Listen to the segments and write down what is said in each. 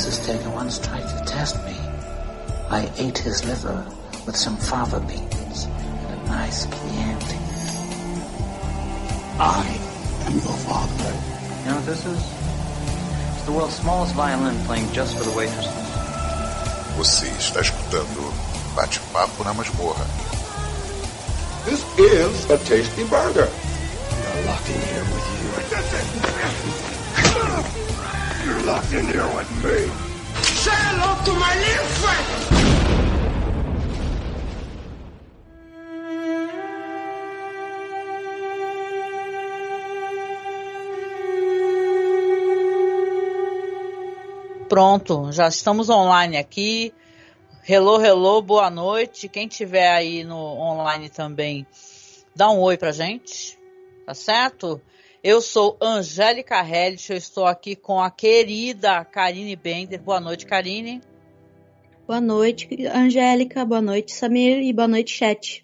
Francis Taylor once tried to test me. I ate his liver with some fava beans and a nice Chianti. I am your father. You know what this is? It's the world's smallest violin playing just for the waitresses. Você está escutando Bate-Papo na Masmorra. This is a tasty burger. You're locked in here with you. You're locked in here with me. Say hello to my little friend. Pronto, já estamos online aqui. Hello, hello, boa noite. Quem tiver aí no online também, dá um oi pra gente, tá certo? Eu sou Angélica Hellich, eu estou aqui com a querida Karine Bender. Boa noite, Karine. Boa noite, Angélica. Boa noite, Samir. E boa noite, chat.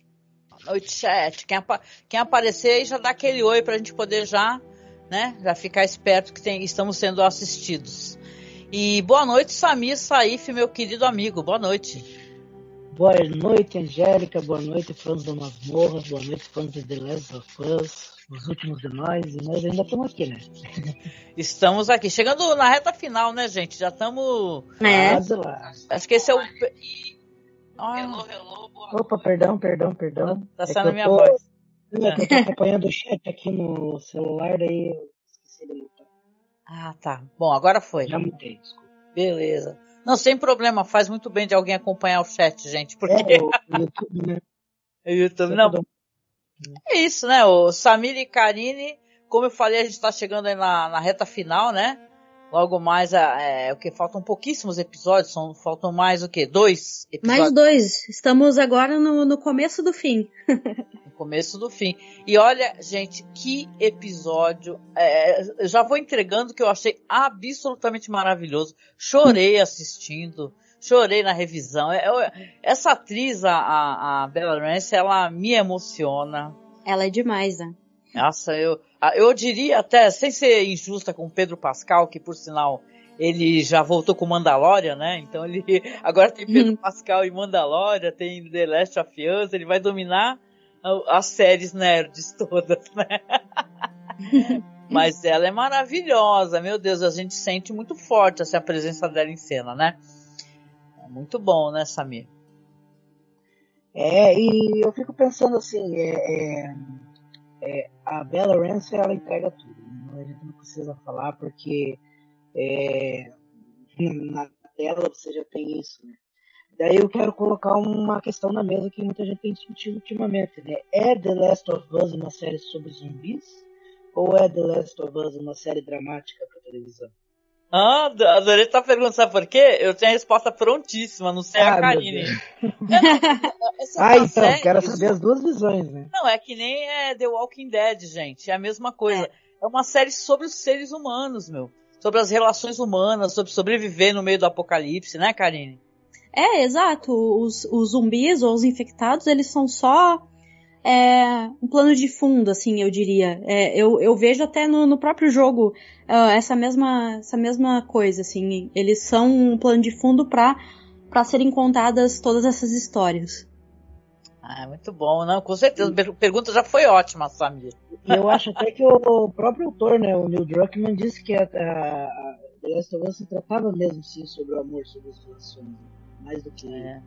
Boa noite, chat. Quem, apa quem aparecer aí já dá aquele oi pra gente poder já, né, já ficar esperto que tem, estamos sendo assistidos. E boa noite, Samir Saif, meu querido amigo. Boa noite. Boa noite, Angélica. Boa noite, fãs da Masmorra. Boa noite, fãs de The Last of Us. Os últimos de nós. E nós ainda estamos aqui, né? Estamos aqui. Chegando na reta final, né, gente? Já estamos. É. Acho que esse é o. Ah. Hello, hello, Opa, perdão, perdão, perdão. Tá é saindo a minha tô... voz. É eu tô acompanhando o chat aqui no celular, daí eu esqueci de mutar. Ah, tá. Bom, agora foi. Já mutei, desculpa. Beleza. Não, sem problema. Faz muito bem de alguém acompanhar o chat, gente. Porque... É, o YouTube, né? o YouTube, não. É isso, né? O Samir e Karine, como eu falei, a gente tá chegando aí na, na reta final, né? Logo mais, é, o que? Faltam pouquíssimos episódios, são, faltam mais o que? Dois episódios? Mais dois. Estamos agora no, no começo do fim. no começo do fim. E olha, gente, que episódio. É, eu já vou entregando que eu achei absolutamente maravilhoso. Chorei assistindo, chorei na revisão. Eu, essa atriz, a, a Bella Ramsey, ela me emociona. Ela é demais, né? Nossa, eu, eu diria até, sem ser injusta com o Pedro Pascal, que por sinal ele já voltou com Mandalorian, né? Então ele agora tem Pedro Uhum. Pascal e Mandalorian, tem The Last of Us, ele vai dominar as séries nerds todas, né? Mas ela é maravilhosa, meu Deus, a gente sente muito forte essa presença dela em cena, né? Muito bom, né, Samir? É, e eu fico pensando assim, é, é, é, a Bella Ramsey ela entrega tudo. Né? A gente não precisa falar porque é, na tela você já tem isso, né? Daí eu quero colocar uma questão na mesa que muita gente tem discutido ultimamente, né? É The Last of Us uma série sobre zumbis? Ou é The Last of Us uma série dramática para televisão? Ah, adorei essa pergunta, sabe por quê? Eu tenho a resposta prontíssima, não sei Ah, a Karine. Ah, é então, série- quero saber as duas visões, né? Não, é que nem é The Walking Dead, gente. É a mesma coisa. É, uma série sobre os seres humanos, meu. Sobre as relações humanas, sobre sobreviver no meio do apocalipse, né, Karine? É, exato. Os, os zumbis ou os infectados, eles são só é, um plano de fundo, assim, eu diria. É, eu, eu vejo até no, no próprio jogo ah, essa, mesma, essa mesma coisa, assim. Eles são um plano de fundo para para serem contadas todas essas histórias. Ah, muito bom, não? Com certeza. A pergunta já foi ótima, Samir. E eu acho até que o próprio autor, né, o Neil Druckmann, disse que a, a, a The Last of Us se tratava mesmo sim sobre o amor, sobre as relações, mais do que É.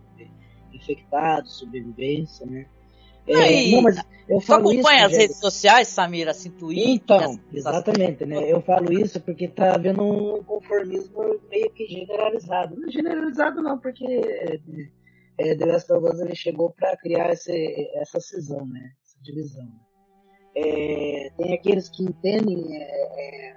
infectados, sobrevivência, né? E- não, mas eu Tu falo acompanha isso, as redes sociais, Samir, assim, Twitter? Então, exatamente, né? Eu falo isso porque tá havendo um conformismo meio que generalizado. Não generalizado não, porque é, The Last of Us ele chegou para criar esse, essa cisão, né? Essa divisão. É, tem aqueles que entendem é, é,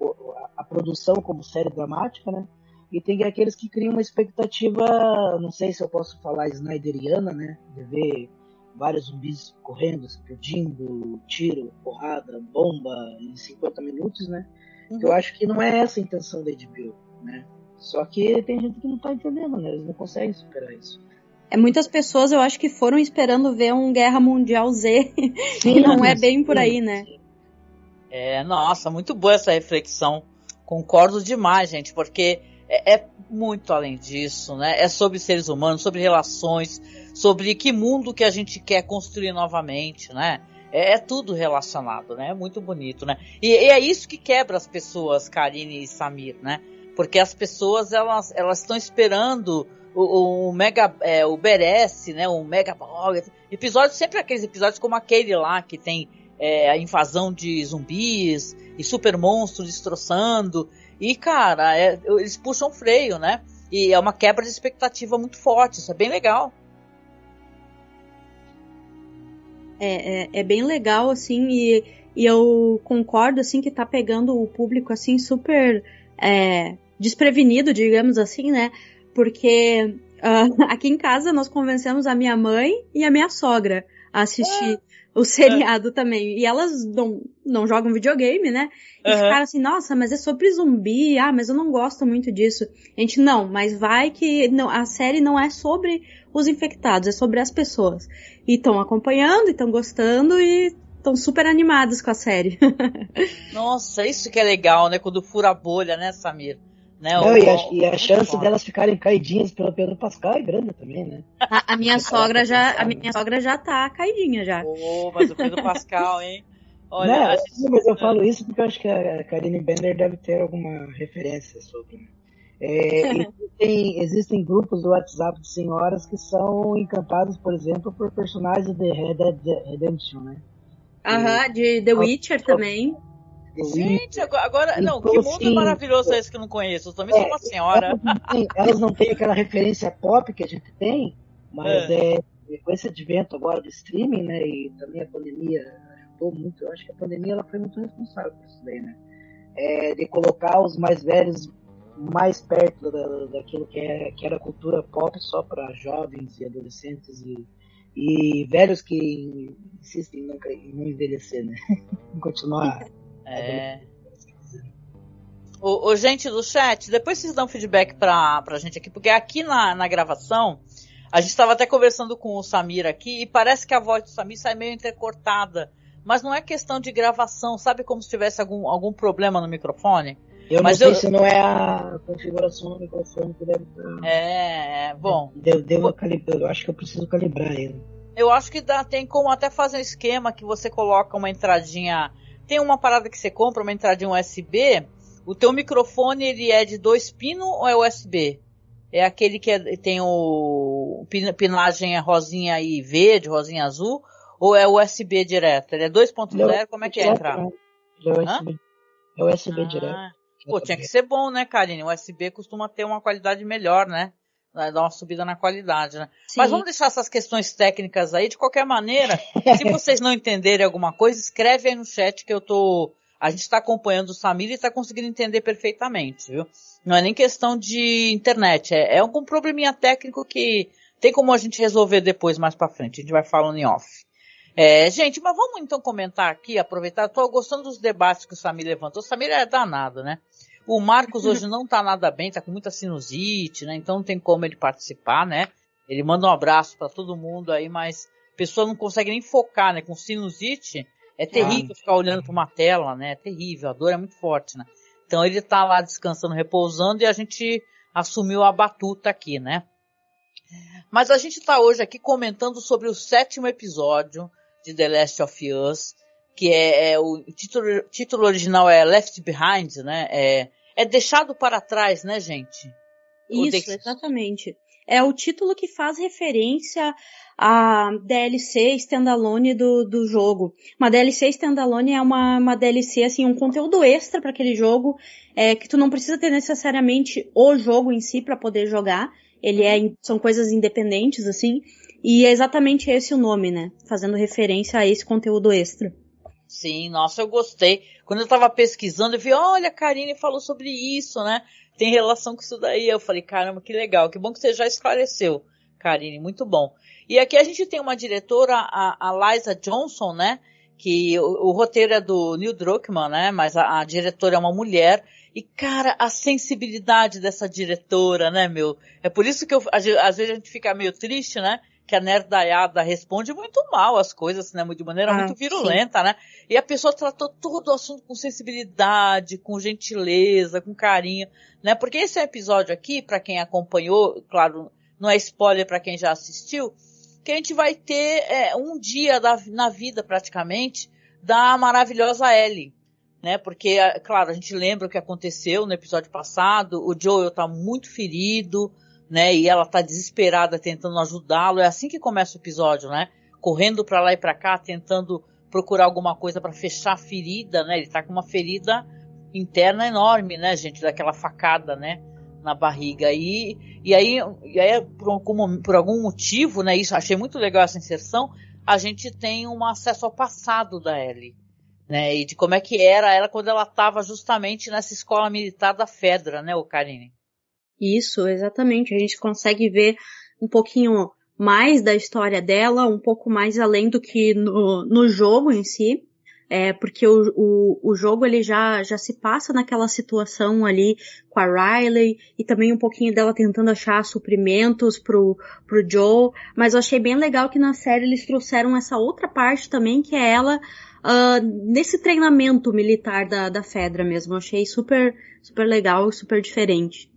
a, a produção como série dramática, né? E tem aqueles que criam uma expectativa, não sei se eu posso falar snyderiana, né? De ver vários zumbis correndo, explodindo, tiro, porrada, bomba em 50 minutos, né? Eu acho que não é essa a intenção da HBO, né? Só que tem gente que não tá entendendo, né? Eles não conseguem superar isso. É, muitas pessoas eu acho que foram esperando ver um Guerra Mundial Z Sim, e não é sim, bem por aí, né? É, nossa, muito boa essa reflexão. Concordo demais, gente, porque é, é, muito além disso, né? É sobre seres humanos, sobre relações, sobre que mundo que a gente quer construir novamente, né? É, é tudo relacionado, né? É muito bonito, né? E, e, é isso que quebra as pessoas, Karine e Samir, né? Porque as pessoas, elas, elas estão esperando o, o Mega, é, o Beres, né? O Mega Episódios, sempre aqueles episódios como aquele lá, que tem é, a invasão de zumbis e super monstros destroçando. E, cara, é, eles puxam freio, né? E é uma quebra de expectativa muito forte, isso é bem legal. É, é, é bem legal, assim, e, e eu concordo, assim, que tá pegando o público, assim, super é, desprevenido, digamos assim, né? Porque uh, aqui em casa nós convencemos a minha mãe e a minha sogra a assistir o seriado é. também. E elas não, não jogam videogame, né? E uhum. ficaram assim, nossa, mas é sobre zumbi, ah, mas eu não gosto muito disso. A gente, não, mas vai que não, a série não é sobre os infectados, é sobre as pessoas. E estão acompanhando, estão gostando e estão super animados com a série. nossa, isso que é legal, né? Quando fura a bolha, né, Samir? Né? Não, o, e a, e a chance delas ficarem caidinhas pelo Pedro Pascal é grande também, né? A, a minha sogra já, a minha sogra já tá caidinha já. Oh, mas o Pedro Pascal, hein? Olha, não, gente... mas eu falo isso porque eu acho que a Karine Bender deve ter alguma referência sobre. Né? É, existem, existem, grupos do WhatsApp de senhoras que são encantados, por exemplo, por personagens de Red Dead Redemption, né? Aham, de The Witcher também. Gente, agora. Não, que mundo assim, maravilhoso é esse que eu não conheço? Eu também é, sou uma senhora. Elas não, têm, elas não têm aquela referência pop que a gente tem, mas é. é com esse advento agora do streaming, né? E também a pandemia ajudou muito. Eu acho que a pandemia ela foi muito responsável por isso daí, né? É, de colocar os mais velhos mais perto da, daquilo que, é, que era cultura pop só para jovens e adolescentes e, e velhos que insistem em não, em não envelhecer, né? em continuar é. O, o, gente do chat, depois vocês dão feedback pra, pra gente aqui, porque aqui na, na gravação, a gente estava até conversando com o Samir aqui, e parece que a voz do Samir sai meio entrecortada. Mas não é questão de gravação, sabe como se tivesse algum, algum problema no microfone? Eu Mas não sei eu... se não é a configuração do microfone que deve estar. É, é bom. Deu, deu calibra... Eu acho que eu preciso calibrar ele. Eu acho que dá, tem como até fazer um esquema que você coloca uma entradinha tem uma parada que você compra, uma entrada USB, o teu microfone ele é de dois pinos ou é USB? É aquele que é, tem o pinagem rosinha e verde, rosinha azul, ou é USB direto? Ele é 2.0, como é que é entrar? É USB, é USB ah, direto. Pô, tinha que ser bom, né, Karine? O USB costuma ter uma qualidade melhor, né? Dar uma subida na qualidade, né? Sim. Mas vamos deixar essas questões técnicas aí. De qualquer maneira, se vocês não entenderem alguma coisa, escreve aí no chat que eu tô. A gente está acompanhando o Samir e está conseguindo entender perfeitamente, viu? Não é nem questão de internet, é, é algum probleminha técnico que tem como a gente resolver depois, mais para frente. A gente vai falando em off. É, gente, mas vamos então comentar aqui, aproveitar. Estou gostando dos debates que o Samir levantou. O Samir é danado, né? O Marcos hoje não tá nada bem, tá com muita sinusite, né? Então não tem como ele participar, né? Ele manda um abraço para todo mundo aí, mas a pessoa não consegue nem focar, né? Com sinusite, é terrível ah. ficar olhando para uma tela, né? É terrível, a dor é muito forte, né? Então ele tá lá descansando, repousando e a gente assumiu a batuta aqui, né? Mas a gente tá hoje aqui comentando sobre o sétimo episódio de The Last of Us, que é, é o título, título original é Left Behind, né? É, é deixado para trás, né, gente? Isso, exatamente. É o título que faz referência à DLC standalone do, do jogo. Uma DLC standalone é uma, uma DLC, assim, um conteúdo extra para aquele jogo, é, que tu não precisa ter necessariamente o jogo em si para poder jogar. Ele é, são coisas independentes, assim, e é exatamente esse o nome, né? Fazendo referência a esse conteúdo extra. Sim, nossa, eu gostei. Quando eu tava pesquisando, eu vi, olha, a Karine falou sobre isso, né? Tem relação com isso daí. Eu falei, caramba, que legal, que bom que você já esclareceu, Karine, muito bom. E aqui a gente tem uma diretora, a, a Liza Johnson, né? Que o, o, roteiro é do Neil Druckmann, né? Mas a, a diretora é uma mulher. E, cara, a sensibilidade dessa diretora, né, meu? É por isso que eu, às vezes a gente fica meio triste, né? Que a nerdaiada responde muito mal as coisas, né? De maneira Ah, muito virulenta, né? E a pessoa tratou todo o assunto com sensibilidade, com gentileza, com carinho, né? Porque esse episódio aqui, para quem acompanhou, claro, não é spoiler para quem já assistiu, que a gente vai ter é, um dia da, na vida praticamente da maravilhosa Ellie, né? Porque, é, claro, a gente lembra o que aconteceu no episódio passado, o Joel tá muito ferido, né? E ela tá desesperada tentando ajudá-lo. É assim que começa o episódio, né? Correndo para lá e para cá, tentando procurar alguma coisa para fechar a ferida, né? Ele tá com uma ferida interna enorme, né, gente? Daquela facada, né? Na barriga. E, e aí, e aí por, algum, por algum motivo, né? Isso, achei muito legal essa inserção. A gente tem um acesso ao passado da Ellie. Né, e de como é que era ela quando ela estava justamente nessa escola militar da Fedra, né, o Karine? Isso, exatamente. A gente consegue ver um pouquinho mais da história dela, um pouco mais além do que no, no jogo em si. É, porque o, o, o jogo ele já, já se passa naquela situação ali com a Riley e também um pouquinho dela tentando achar suprimentos pro, pro Joe. Mas eu achei bem legal que na série eles trouxeram essa outra parte também, que é ela uh, nesse treinamento militar da, da Fedra mesmo. Eu achei super, super legal e super diferente.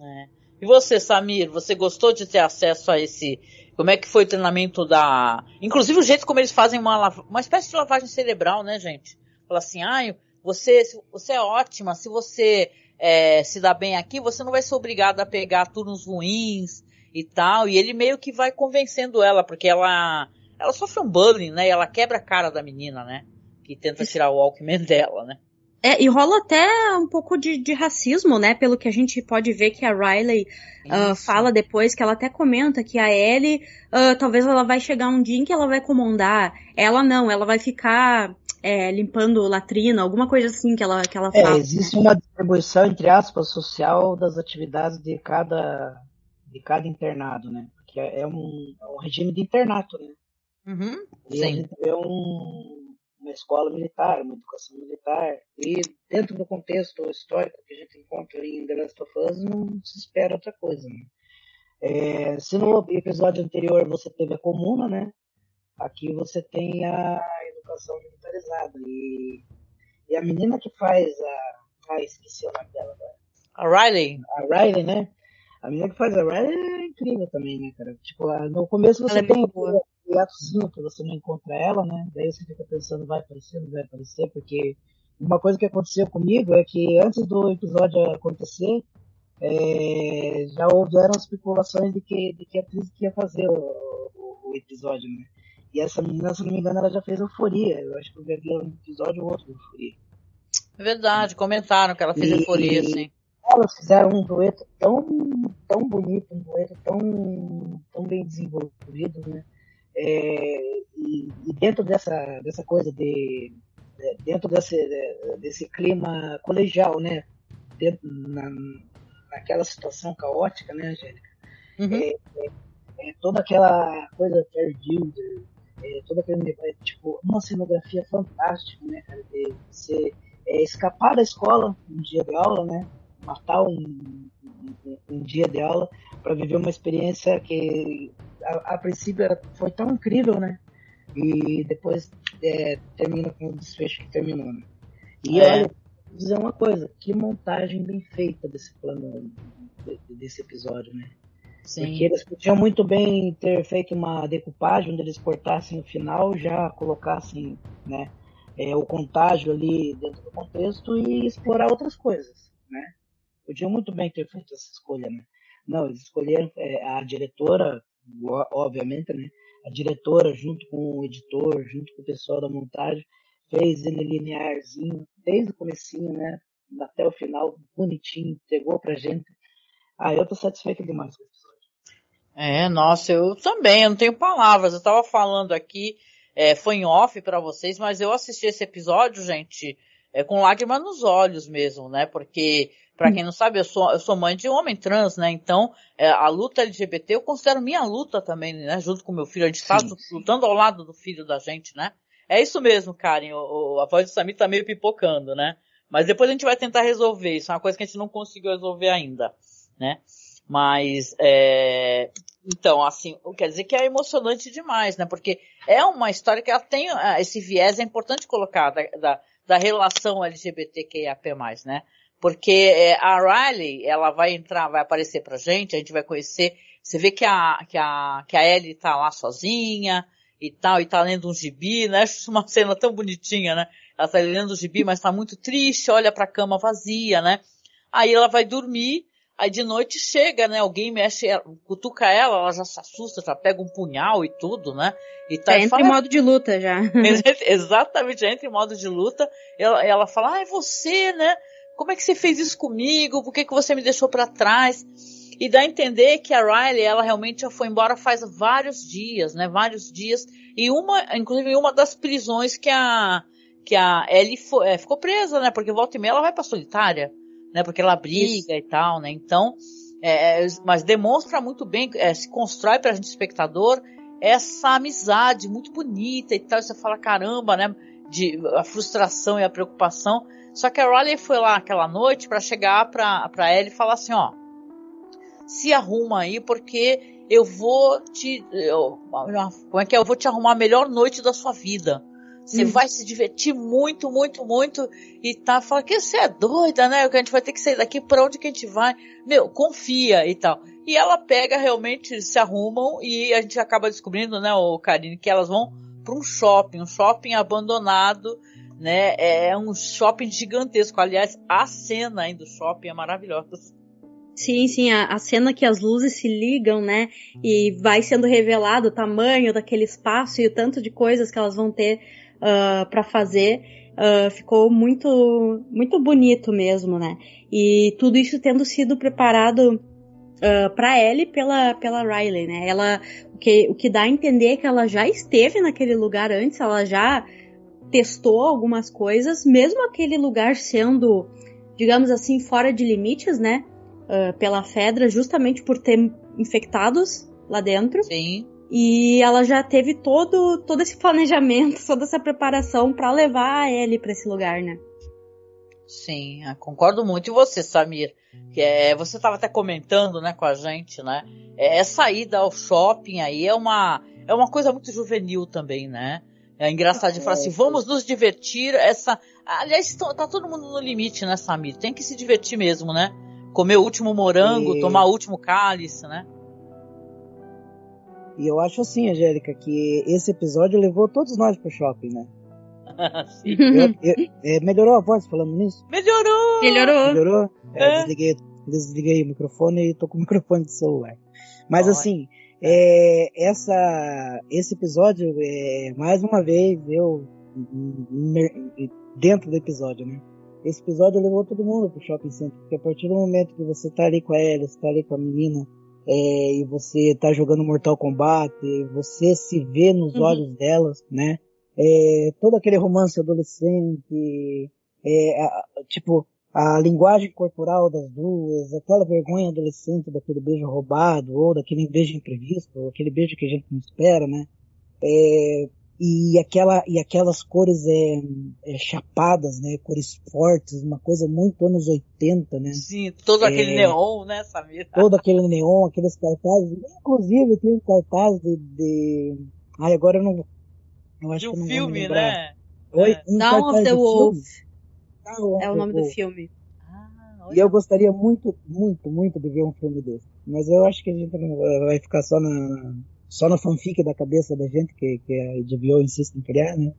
É. E você, Samir, você gostou de ter acesso a esse. Como é que foi o treinamento da. Inclusive o jeito como eles fazem uma, uma espécie de lavagem cerebral, né, gente? Fala assim, ah, você, você é ótima, se você é, se dá bem aqui, você não vai ser obrigado a pegar turnos ruins e tal. E ele meio que vai convencendo ela, porque ela. Ela sofre um bullying, né? E ela quebra a cara da menina, né? Que tenta tirar o Walkman dela, né? É, e rola até um pouco de, de, racismo, né? Pelo que a gente pode ver que a Riley uh, fala depois, que ela até comenta que a Ellie, uh, talvez ela vai chegar um dia em que ela vai comandar. Ela não, ela vai ficar é, limpando latrina, alguma coisa assim que ela, que ela É, fala. existe uma distribuição, entre aspas, social das atividades de cada, de cada internado, né? Porque é um, é um regime de internato, né? Uhum, e gente vê um, uma escola militar, uma educação militar, e dentro do contexto histórico que a gente encontra ali em The Last of Us, não se espera outra coisa. Né? É, se no episódio anterior você teve a comuna, né? Aqui você tem a educação militarizada. E, e a menina que faz a. Ah, esqueci o nome dela agora. A Riley? A Riley, né? A menina que faz a Riley é incrível também, né, cara? Tipo, no começo você Ela é tem muito boa. o atozinho que você não encontra ela, né? Daí você fica pensando, vai aparecer, não vai aparecer, porque uma coisa que aconteceu comigo é que antes do episódio acontecer, é, já houveram especulações de que, de que a atriz que ia fazer o, o, o episódio, né? E essa menina, se não me engano, ela já fez Euforia. Eu acho que eu já vi um episódio ou outro de Euforia. É verdade, comentaram que ela fez E- euforia, assim. Elas fizeram um dueto tão, tão bonito, um dueto tão, tão bem desenvolvido, né? É, e, e dentro dessa, dessa coisa de, de- dentro desse, desse clima colegial, né? Dentro, na, naquela situação caótica, né, Angélica? Uhum. É, toda aquela coisa Terry Gilder, é, toda aquele negócio, tipo, uma cenografia fantástica, né, cara? De você é, escapar da escola um dia de aula, né? Matar um, um, um dia de aula para viver uma experiência que a, a princípio era, foi tão incrível, né? E depois é, termina com o desfecho que terminou, né? E É. olha, vou dizer uma coisa, que montagem bem feita desse plano, de- desse episódio, né? Sim. Porque eles podiam muito bem ter feito uma decupagem onde eles cortassem o final, já colocassem né, é, o contágio ali dentro do contexto e explorar outras coisas. Né? Podiam muito bem ter feito essa escolha. Né? Não, eles escolheram é, a diretora, obviamente, né? a diretora junto com o editor, junto com o pessoal da montagem, fez ele linearzinho, desde o comecinho, né? até o final, bonitinho, entregou pra gente. Ah, eu tô satisfeito demais com o episódio. É, nossa, eu também, eu não tenho palavras. Eu tava falando aqui, é, foi em off pra vocês, mas eu assisti esse episódio, gente, é, com lágrimas nos olhos mesmo, né? Porque, pra quem não sabe, eu sou, eu sou mãe de um homem trans, né? Então, é, a luta LGBT eu considero minha luta também, né? Junto com meu filho. A gente tá Sim, lutando ao lado do filho da gente, né? É isso mesmo, Karen. O, o- a voz do Samir tá meio pipocando, né? Mas depois a gente vai tentar resolver. Isso é uma coisa que a gente não conseguiu resolver ainda, né? Mas, é, Então, assim, quer dizer que é emocionante demais, né? Porque é uma história que ela tem ah, esse viés, é importante colocar, da, da, da relação LGBTQIAP+, né? Porque é, a Riley, ela vai entrar, vai aparecer pra gente, a gente vai conhecer, você vê que a, que a, que a Ellie tá lá sozinha e tal, e tá lendo um gibi, né? Acho uma cena tão bonitinha, né? Ela tá lendo o gibi, mas tá muito triste, olha pra cama vazia, né? Aí ela vai dormir, Aí de noite chega, né? Alguém mexe, cutuca ela, ela já se assusta, já pega um punhal e tudo, né? E tá, é, entra fala, em modo de luta já. Exatamente, já entra em modo de luta. Ela, ela fala, ah, é você, né? Como é que você fez isso comigo? Por que, que você me deixou para trás? E dá a entender que a Riley, ela realmente já foi embora faz vários dias, né? Vários dias. E uma, inclusive uma das prisões que a, que a Ellie foi, é, ficou presa, né? Porque volta e meia ela vai pra solitária né? Porque ela briga Isso. e tal, né? Então, é, é, mas demonstra muito bem, é, se constrói pra gente espectador essa amizade muito bonita e tal. Você fala, caramba, né? De, a frustração e a preocupação. Só que a Riley foi lá aquela noite para chegar pra, pra ela e falar assim, ó, se arruma aí porque eu vou te, eu, como é que é? Eu vou te arrumar a melhor noite da sua vida. Você hum. vai se divertir muito, muito, muito. E tá falando que você é doida, né? Que a gente vai ter que sair daqui pra onde que a gente vai? Meu, confia e tal. E ela pega, realmente, se arrumam e a gente acaba descobrindo, né, o Karine, que elas vão para um shopping, um shopping abandonado, né? É um shopping gigantesco. Aliás, a cena aí do shopping é maravilhosa. Sim, sim, a, a, cena que as luzes se ligam, né? E vai sendo revelado o tamanho daquele espaço e o tanto de coisas que elas vão ter uh, ah, para fazer. Uh, ficou muito, muito bonito mesmo, né? E tudo isso tendo sido preparado uh, para Ellie pela, pela Riley, né? Ela, o que, o que dá a entender é que ela já esteve naquele lugar antes, ela já testou algumas coisas, mesmo aquele lugar sendo, digamos assim, fora de limites, né? Uh, pela Fedra, justamente por ter infectados lá dentro. Sim. E ela já teve todo, todo esse planejamento, toda essa preparação para levar ele para esse lugar, né? Sim, concordo muito. E você, Samir? Que é, você estava até comentando, né, com a gente, né? É, essa ida ao shopping aí é uma, é uma coisa muito juvenil também, né? É engraçado de falar assim, vamos nos divertir. Essa, aliás, tá, tá todo mundo no limite, né, Samir? Tem que se divertir mesmo, né? Comer o último morango, e... tomar o último cálice, né? E eu acho assim, Angélica, que esse episódio levou todos nós pro shopping, né? Sim. Eu, eu, é, melhorou a voz falando nisso? Melhorou! Melhorou! Melhorou? É, é. Desliguei, desliguei o microfone e tô com o microfone de celular. Mas Olha. assim, é, essa, esse episódio, é, mais uma vez, eu dentro do episódio, né? Esse episódio levou todo mundo pro shopping center, porque a partir do momento que você tá ali com a Ellie, você tá ali com a menina, é, e você tá jogando Mortal Kombat, você se vê nos uhum. olhos delas, né? É, todo aquele romance adolescente, é, a, tipo, a linguagem corporal das duas, aquela vergonha adolescente daquele beijo roubado, ou daquele beijo imprevisto, ou aquele beijo que a gente não espera, né? É, e aquela e aquelas cores é, é, chapadas, né, cores fortes, uma coisa muito anos 80, né? Sim, todo é, aquele neon, né, Samir? Todo aquele neon, aqueles cartazes, inclusive tem um cartaz de, de... ai agora eu não eu acho de um que não filme, né? Oi, é. um Down of the Wolf. É o nome do filme. Ah, e eu gostaria muito, muito, muito de ver um filme desse. Mas eu acho que a gente vai ficar só na, só na fanfic da cabeça da gente que, que a HBO insiste em criar, né?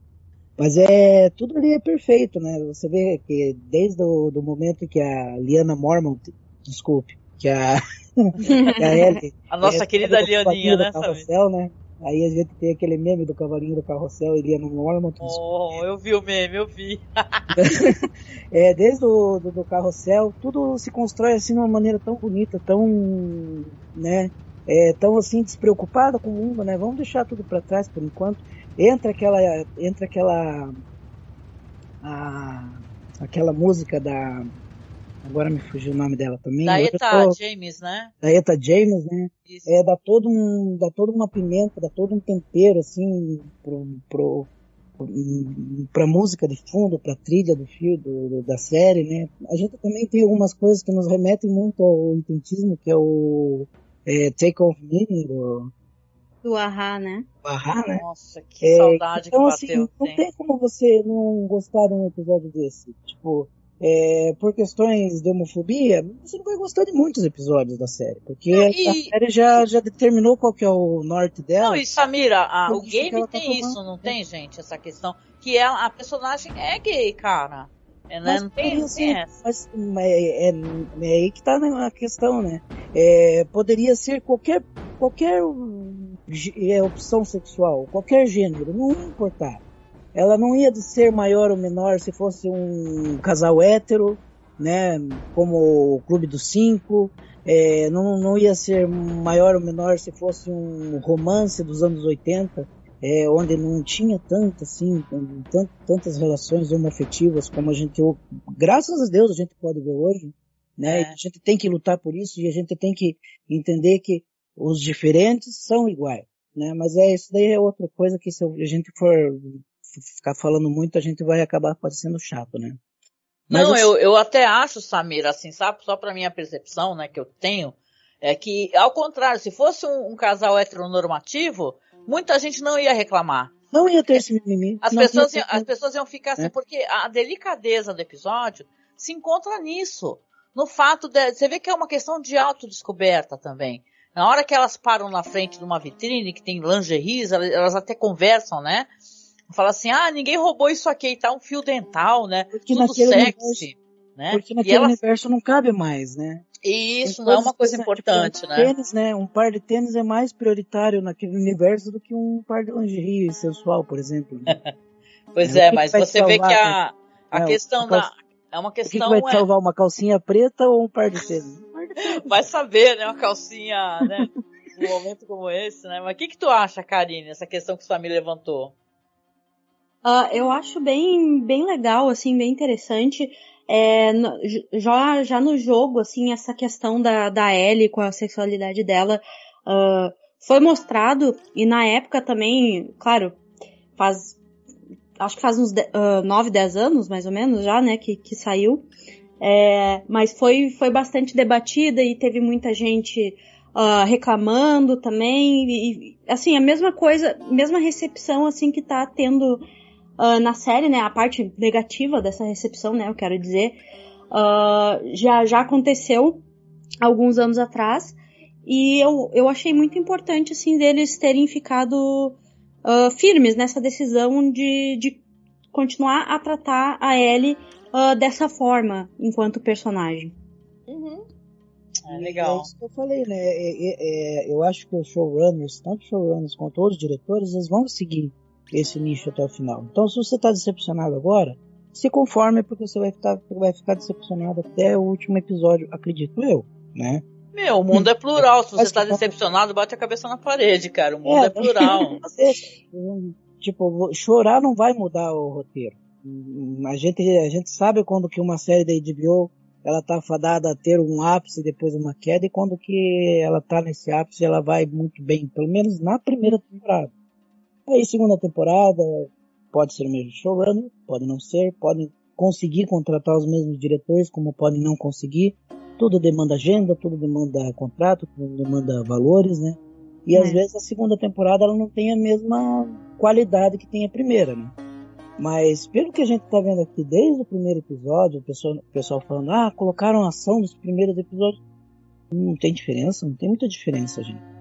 Mas é tudo ali é perfeito, né? Você vê que desde o do momento que a Liana Mormont, desculpe, que a, que a Ellie, a nossa é, querida Lianinha, né? Carrossel, né? Aí a gente tem aquele meme do cavalinho do carrossel e Liana Mormont. Oh, eu vi o meme, eu vi. é, desde o do, do carrossel, tudo se constrói assim de uma maneira tão bonita, tão, né? é, tão assim despreocupada com o mundo, né? Vamos deixar tudo para trás por enquanto. Entra aquela, entra aquela, a, aquela música da, agora me fugiu o nome dela também. Da Eta tô, James, né? Da Eta James, né? Isso. É, dá todo um, dá toda uma pimenta, dá todo um tempero assim pro, pro para música de fundo, para trilha do filme, do, da série, né? A gente também tem algumas coisas que nos remetem muito ao intentismo, que é o é, Take Off Me, do, Do Ahá, né? Ahá, né? Nossa, que É, saudade então, que assim, bateu. não Sim. tem como você não gostar de um episódio desse. Tipo, é, por questões de homofobia, você não vai gostar de muitos episódios da série. Porque a e- série já, já determinou qual que é o norte dela. Não, e Samira, a- o game ela tá tem isso, não tem, gente? Essa questão. Que ela, a personagem é gay, cara. É, né? Mas Não tem, tem essa. Mas mas é, é, é aí que tá a questão, né? É, poderia ser qualquer, qualquer é, opção sexual, qualquer gênero, não ia importar. Ela não ia ser maior ou menor se fosse um casal hétero, né? Como o Clube dos Cinco. É, não, não ia ser maior ou menor se fosse um romance dos anos 80, é, onde não tinha tanto assim, tant- tantas relações homoafetivas como a gente, graças a Deus, a gente pode ver hoje, né? É. A gente tem que lutar por isso e a gente tem que entender que os diferentes são iguais, né? Mas é isso daí é outra coisa que se a gente for ficar falando muito, a gente vai acabar parecendo chato, né? Mas Não, assim, eu, eu até acho, Samira, assim, sabe, só pra minha percepção, né, que eu tenho, é que, ao contrário, se fosse um, um casal heteronormativo, muita gente não ia reclamar. não ia ter esse mimimi. As pessoas, ter- as pessoas iam ficar assim, É. porque a delicadeza do episódio se encontra nisso. No fato de. Você vê que é uma questão de autodescoberta também. Na hora que elas param na frente de uma vitrine que tem lingeries, elas até conversam, né? Fala assim, ah, ninguém roubou isso aqui, tá um fio dental, né? Porque Tudo sexy. Né? Porque E naquele elas- universo não cabe mais, né? E isso não é uma coisa importante, tipo, né? Tênis, né? Um par de tênis é mais prioritário naquele universo do que um par de lingerie sensual, por exemplo. né? Pois É, o é, que mas você vê que salvar, a, a É, questão a calça- da. É uma O que, que questão. vai é- salvar uma calcinha preta ou um par de tênis? Um vai saber, né? Uma calcinha, né? Num momento como esse, né? Mas o que, que tu acha, Karine, essa questão que sua família levantou? Ah, eu acho bem, bem legal, assim, bem interessante. É, já, já no jogo, assim, essa questão da, da Ellie com a sexualidade dela ah, foi mostrado, e na época também, claro, faz. Acho que faz uns 9, 10 anos, mais ou menos, já, né, que, que saiu. É, mas foi, foi bastante debatida e teve muita gente ah, reclamando também. E, e, assim, a mesma coisa, mesma recepção, assim, que tá tendo ah, na série, né? A parte negativa dessa recepção, né? Eu quero dizer, ah, já, já aconteceu alguns anos atrás. E eu, eu achei muito importante, assim, deles terem ficado ah, firmes nessa decisão de, de continuar a tratar a Ellie dessa forma, enquanto personagem. É É legal. isso que eu falei, né? É- é- é- eu acho que os showrunners, tanto showrunners quanto os diretores, eles vão seguir esse nicho até o final. Então, se você está decepcionado agora, se conforme, porque você vai ficar, vai ficar decepcionado até o último episódio, acredito eu, né? Meu, o mundo é plural. Se você Mas tá decepcionado, bate a cabeça na parede, cara. O mundo é, plural. Fazer, um, tipo, chorar não vai mudar o roteiro. A gente, a gente sabe quando que uma série da HBO ela tá fadada a ter um ápice e depois uma queda e quando que ela tá nesse ápice ela vai muito bem, pelo menos na primeira temporada. Aí segunda temporada pode ser o mesmo showrunner, pode não ser, podem conseguir contratar os mesmos diretores como podem não conseguir. Tudo demanda agenda, tudo demanda contrato, tudo demanda valores, né? E É. às vezes a segunda temporada ela não tem a mesma qualidade que tem a primeira, né? Mas pelo que a gente tá vendo aqui desde o primeiro episódio, o pessoal, o pessoal falando, ah, colocaram ação nos primeiros episódios. Não tem diferença, não tem muita diferença, gente.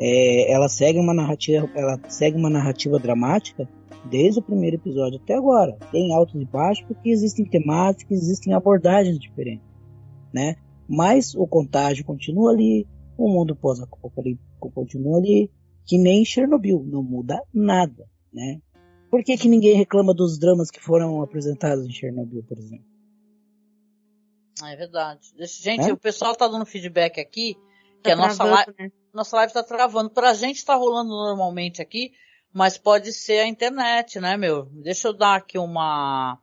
É, ela segue uma narrativa, ela segue uma narrativa dramática desde o primeiro episódio até agora. Tem altos e baixos porque existem temáticas, existem abordagens diferentes, né? Mas o contágio continua ali, o mundo pós-apocalíptico continua ali, que nem Chernobyl, não muda nada, né? Por que, que ninguém reclama dos dramas que foram apresentados em Chernobyl, por exemplo? É verdade. Gente, É? o pessoal tá dando feedback aqui, que Tá a nossa live, né? nossa live tá travando. Pra gente tá rolando normalmente aqui, mas pode ser a internet, né, meu? Deixa eu dar aqui uma...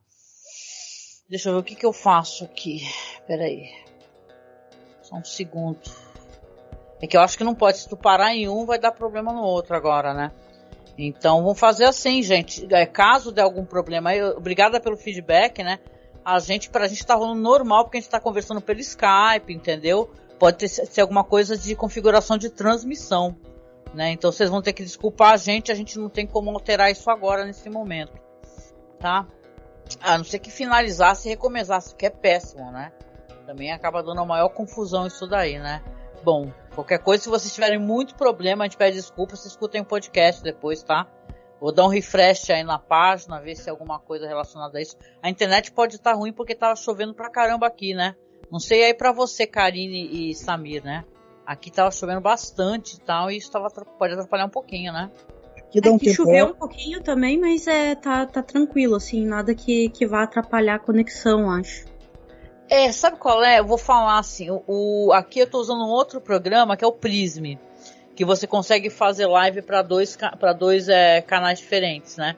Deixa eu ver o que que eu faço aqui. Peraí. Só um segundo. É que eu acho que não pode. Se tu parar em um, vai dar problema no outro agora, né? Então vamos fazer assim, gente. É, Caso der algum problema aí, obrigada pelo feedback, né? A gente, pra gente tá rolando normal, porque a gente tá conversando pelo Skype, entendeu? Pode ter, ser alguma coisa de configuração de transmissão. Né? Então vocês vão ter que desculpar a gente, a gente não tem como alterar isso agora nesse momento. Tá? A não ser que finalizasse e recomeçasse, que é péssimo, né? Também acaba dando a maior confusão isso daí, né? Bom, qualquer coisa, se vocês tiverem muito problema, a gente pede desculpa, vocês escutem o podcast depois, tá? Vou dar um refresh aí na página, ver se é alguma coisa relacionada a isso. A internet pode estar ruim porque tava chovendo pra caramba aqui, né? Não sei aí pra você, Karine e Samir, né? Aqui tava chovendo bastante e tal, e isso tava, pode atrapalhar um pouquinho, né? Aqui, dá um é, choveu um pouquinho também, mas é, tá, tá tranquilo, assim, nada que, que vá atrapalhar a conexão, acho. É, sabe qual é? Eu vou falar assim, o, o aqui eu tô usando um outro programa que é o Prism, que você consegue fazer live para dois, pra dois é, canais diferentes, né?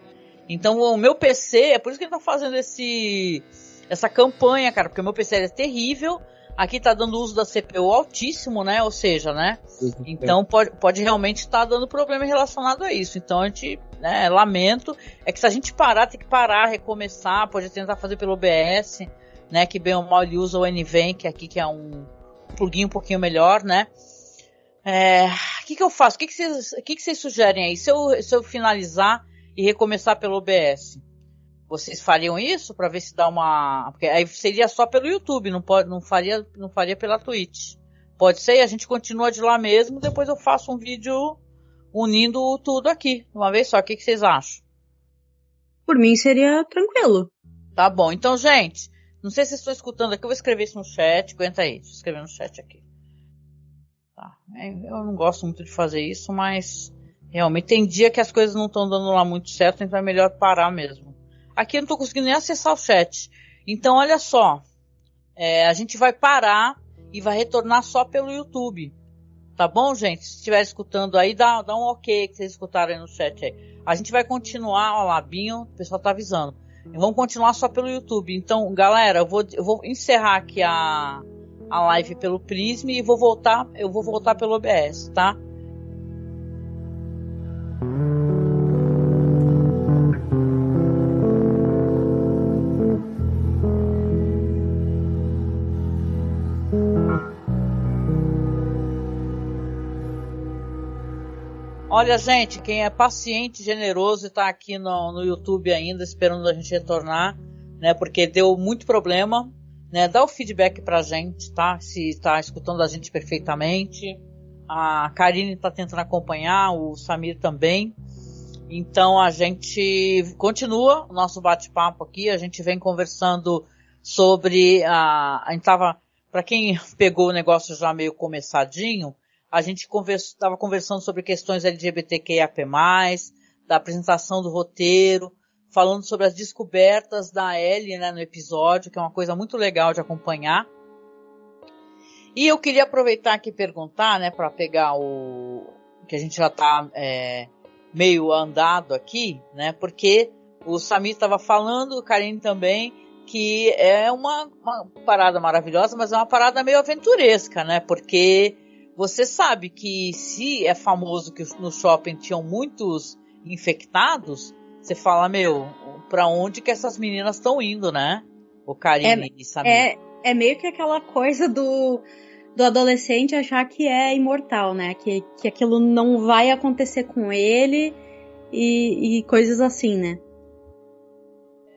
Então o meu PC, é por isso que ele tá fazendo esse, essa campanha, cara, porque meu PC é terrível, Aqui tá dando uso da CPU altíssimo, né? Ou seja, né? Então pode, pode realmente estar tá dando problema relacionado a isso. Então a gente, né, lamento. É que se a gente parar, tem que parar, recomeçar, pode tentar fazer pelo OBS, né? Que bem ou mal ele usa o NVENC aqui, que é um plugin um pouquinho melhor, né? É, o que, que eu faço? O que, que, vocês, que, que vocês sugerem aí? Se eu, se eu finalizar e recomeçar pelo OBS? Vocês fariam isso para ver se dá uma, porque aí seria só pelo YouTube, não pode, não faria, não faria pela Twitch. Pode ser, e a gente continua de lá mesmo, depois eu faço um vídeo unindo tudo aqui, uma vez só. O que, que vocês acham? Por mim seria tranquilo. Tá bom. Então, gente, não sei se vocês estão escutando aqui, eu vou escrever isso no chat. Aguenta aí, deixa eu escrever no chat aqui. Tá. É, eu não gosto muito de fazer isso, mas realmente tem dia que as coisas não estão dando lá muito certo, então é melhor parar mesmo. Aqui eu não estou conseguindo nem acessar o chat. Então, olha só. É, a gente vai parar e vai retornar só pelo YouTube. Tá bom, gente? Se estiver escutando aí, dá, dá um ok que vocês escutaram aí no chat aí. A gente vai continuar, ó lá, Binho, o pessoal tá avisando. Vamos continuar só pelo YouTube. Então, galera, eu vou, eu vou encerrar aqui a, a live pelo Prism e vou voltar, eu vou voltar pelo OBS, tá? Olha, gente, quem é paciente, generoso e tá aqui no, no YouTube ainda, esperando a gente retornar, né? Porque deu muito problema, né? Dá o feedback pra gente, tá? Se tá escutando a gente perfeitamente. A Karine tá tentando acompanhar, o Samir também. Então a gente continua o nosso bate-papo aqui, a gente vem conversando sobre a. A gente tava. Pra quem pegou o negócio já meio começadinho, a gente estava conversando sobre questões LGBTQIAP+, da apresentação do roteiro, falando sobre as descobertas da Ellie né, no episódio, que é uma coisa muito legal de acompanhar. E eu queria aproveitar aqui e perguntar, né, para pegar o que a gente já está é, meio andado aqui, né, porque o Samir estava falando, o Karine também, que é uma, uma parada maravilhosa, mas é uma parada meio aventuresca, né, porque você sabe que se é famoso que no shopping tinham muitos infectados, você fala, meu, pra onde que essas meninas estão indo, né? O Karine é, e Samir. É, é meio que aquela coisa do, do adolescente achar que é imortal, né? Que, que aquilo não vai acontecer com ele e, e coisas assim, né?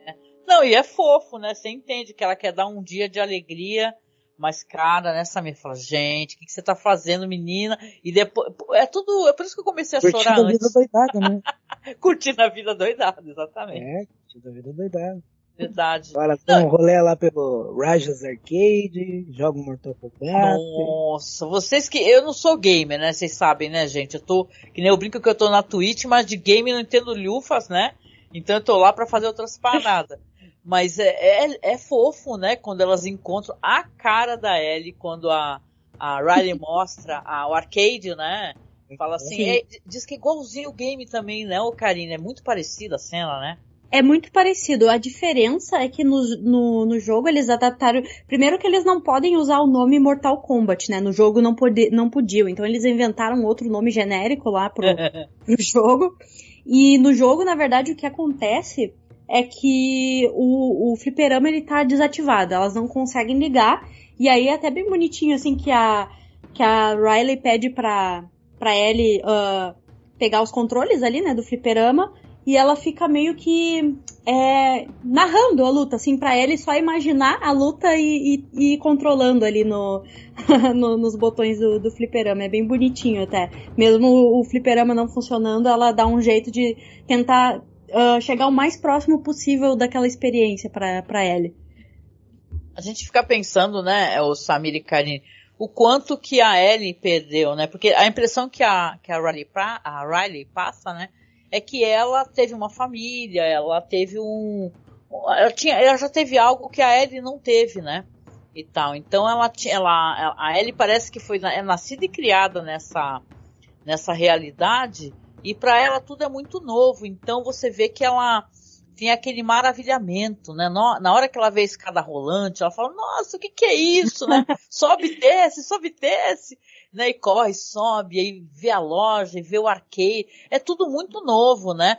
É. Não, e é fofo, né? Você entende que ela quer dar um dia de alegria mas, cara, né, Samir? Fala, gente, o que, que, você tá fazendo, menina? E depois. É tudo. É por isso que eu comecei a curtindo chorar. Curtindo a vida doidada, né? curtindo a vida doidada, exatamente. É, curtindo a vida doidada. Verdade. Agora tem um rolê lá pelo Rajas Arcade, joga Mortal Kombat. Nossa, vocês que. Eu não sou gamer, né? Vocês sabem, né, gente? Eu tô. Que nem eu brinco que eu tô na Twitch, mas de game eu não entendo lufas, né? Então eu tô lá para fazer outras paradas. Mas é, é, é, fofo, né? Quando elas encontram a cara da Ellie, quando a, a Riley mostra a, o arcade, né? Fala assim, é, diz que é igualzinho o game também, né, o Karine? É muito parecida a cena, né? É muito parecido. A diferença é que no, no, no, jogo eles adaptaram. Primeiro que eles não podem usar o nome Mortal Kombat, né? No jogo não, pode, não podiam. Então eles inventaram outro nome genérico lá pro, pro jogo. E no jogo, na verdade, o que acontece é que o, o fliperama ele tá desativado, elas não conseguem ligar E aí é até bem bonitinho, assim, que a, que a Riley pede pra, pra Ellie uh, pegar os controles ali, né, do fliperama, e ela fica meio que é, narrando a luta, assim, pra ele só imaginar a luta e, e, e controlando ali no, no, nos botões do, do fliperama. É bem bonitinho até. Mesmo o fliperama não funcionando, ela dá um jeito de tentar uh, chegar o mais próximo possível daquela experiência pra, pra ele. A gente fica pensando, né, o Samir e Karine, o quanto que a Ellie perdeu, né? Porque a impressão que a, que a, Riley, a Riley passa, né? é que ela teve uma família, ela teve um. Ela, tinha, ela já teve algo que a Ellie não teve, né? E tal. Então ela, ela a Ellie parece que foi é nascida e criada nessa, nessa realidade e para ela tudo é muito novo. Então você vê que ela tem aquele maravilhamento, né? Na hora que ela vê a escada rolante, ela fala, nossa, o que, que é isso, né? Sobe, desce, sobe, desce né? E corre, sobe, aí vê a loja, e vê o arcade. É tudo muito novo, né?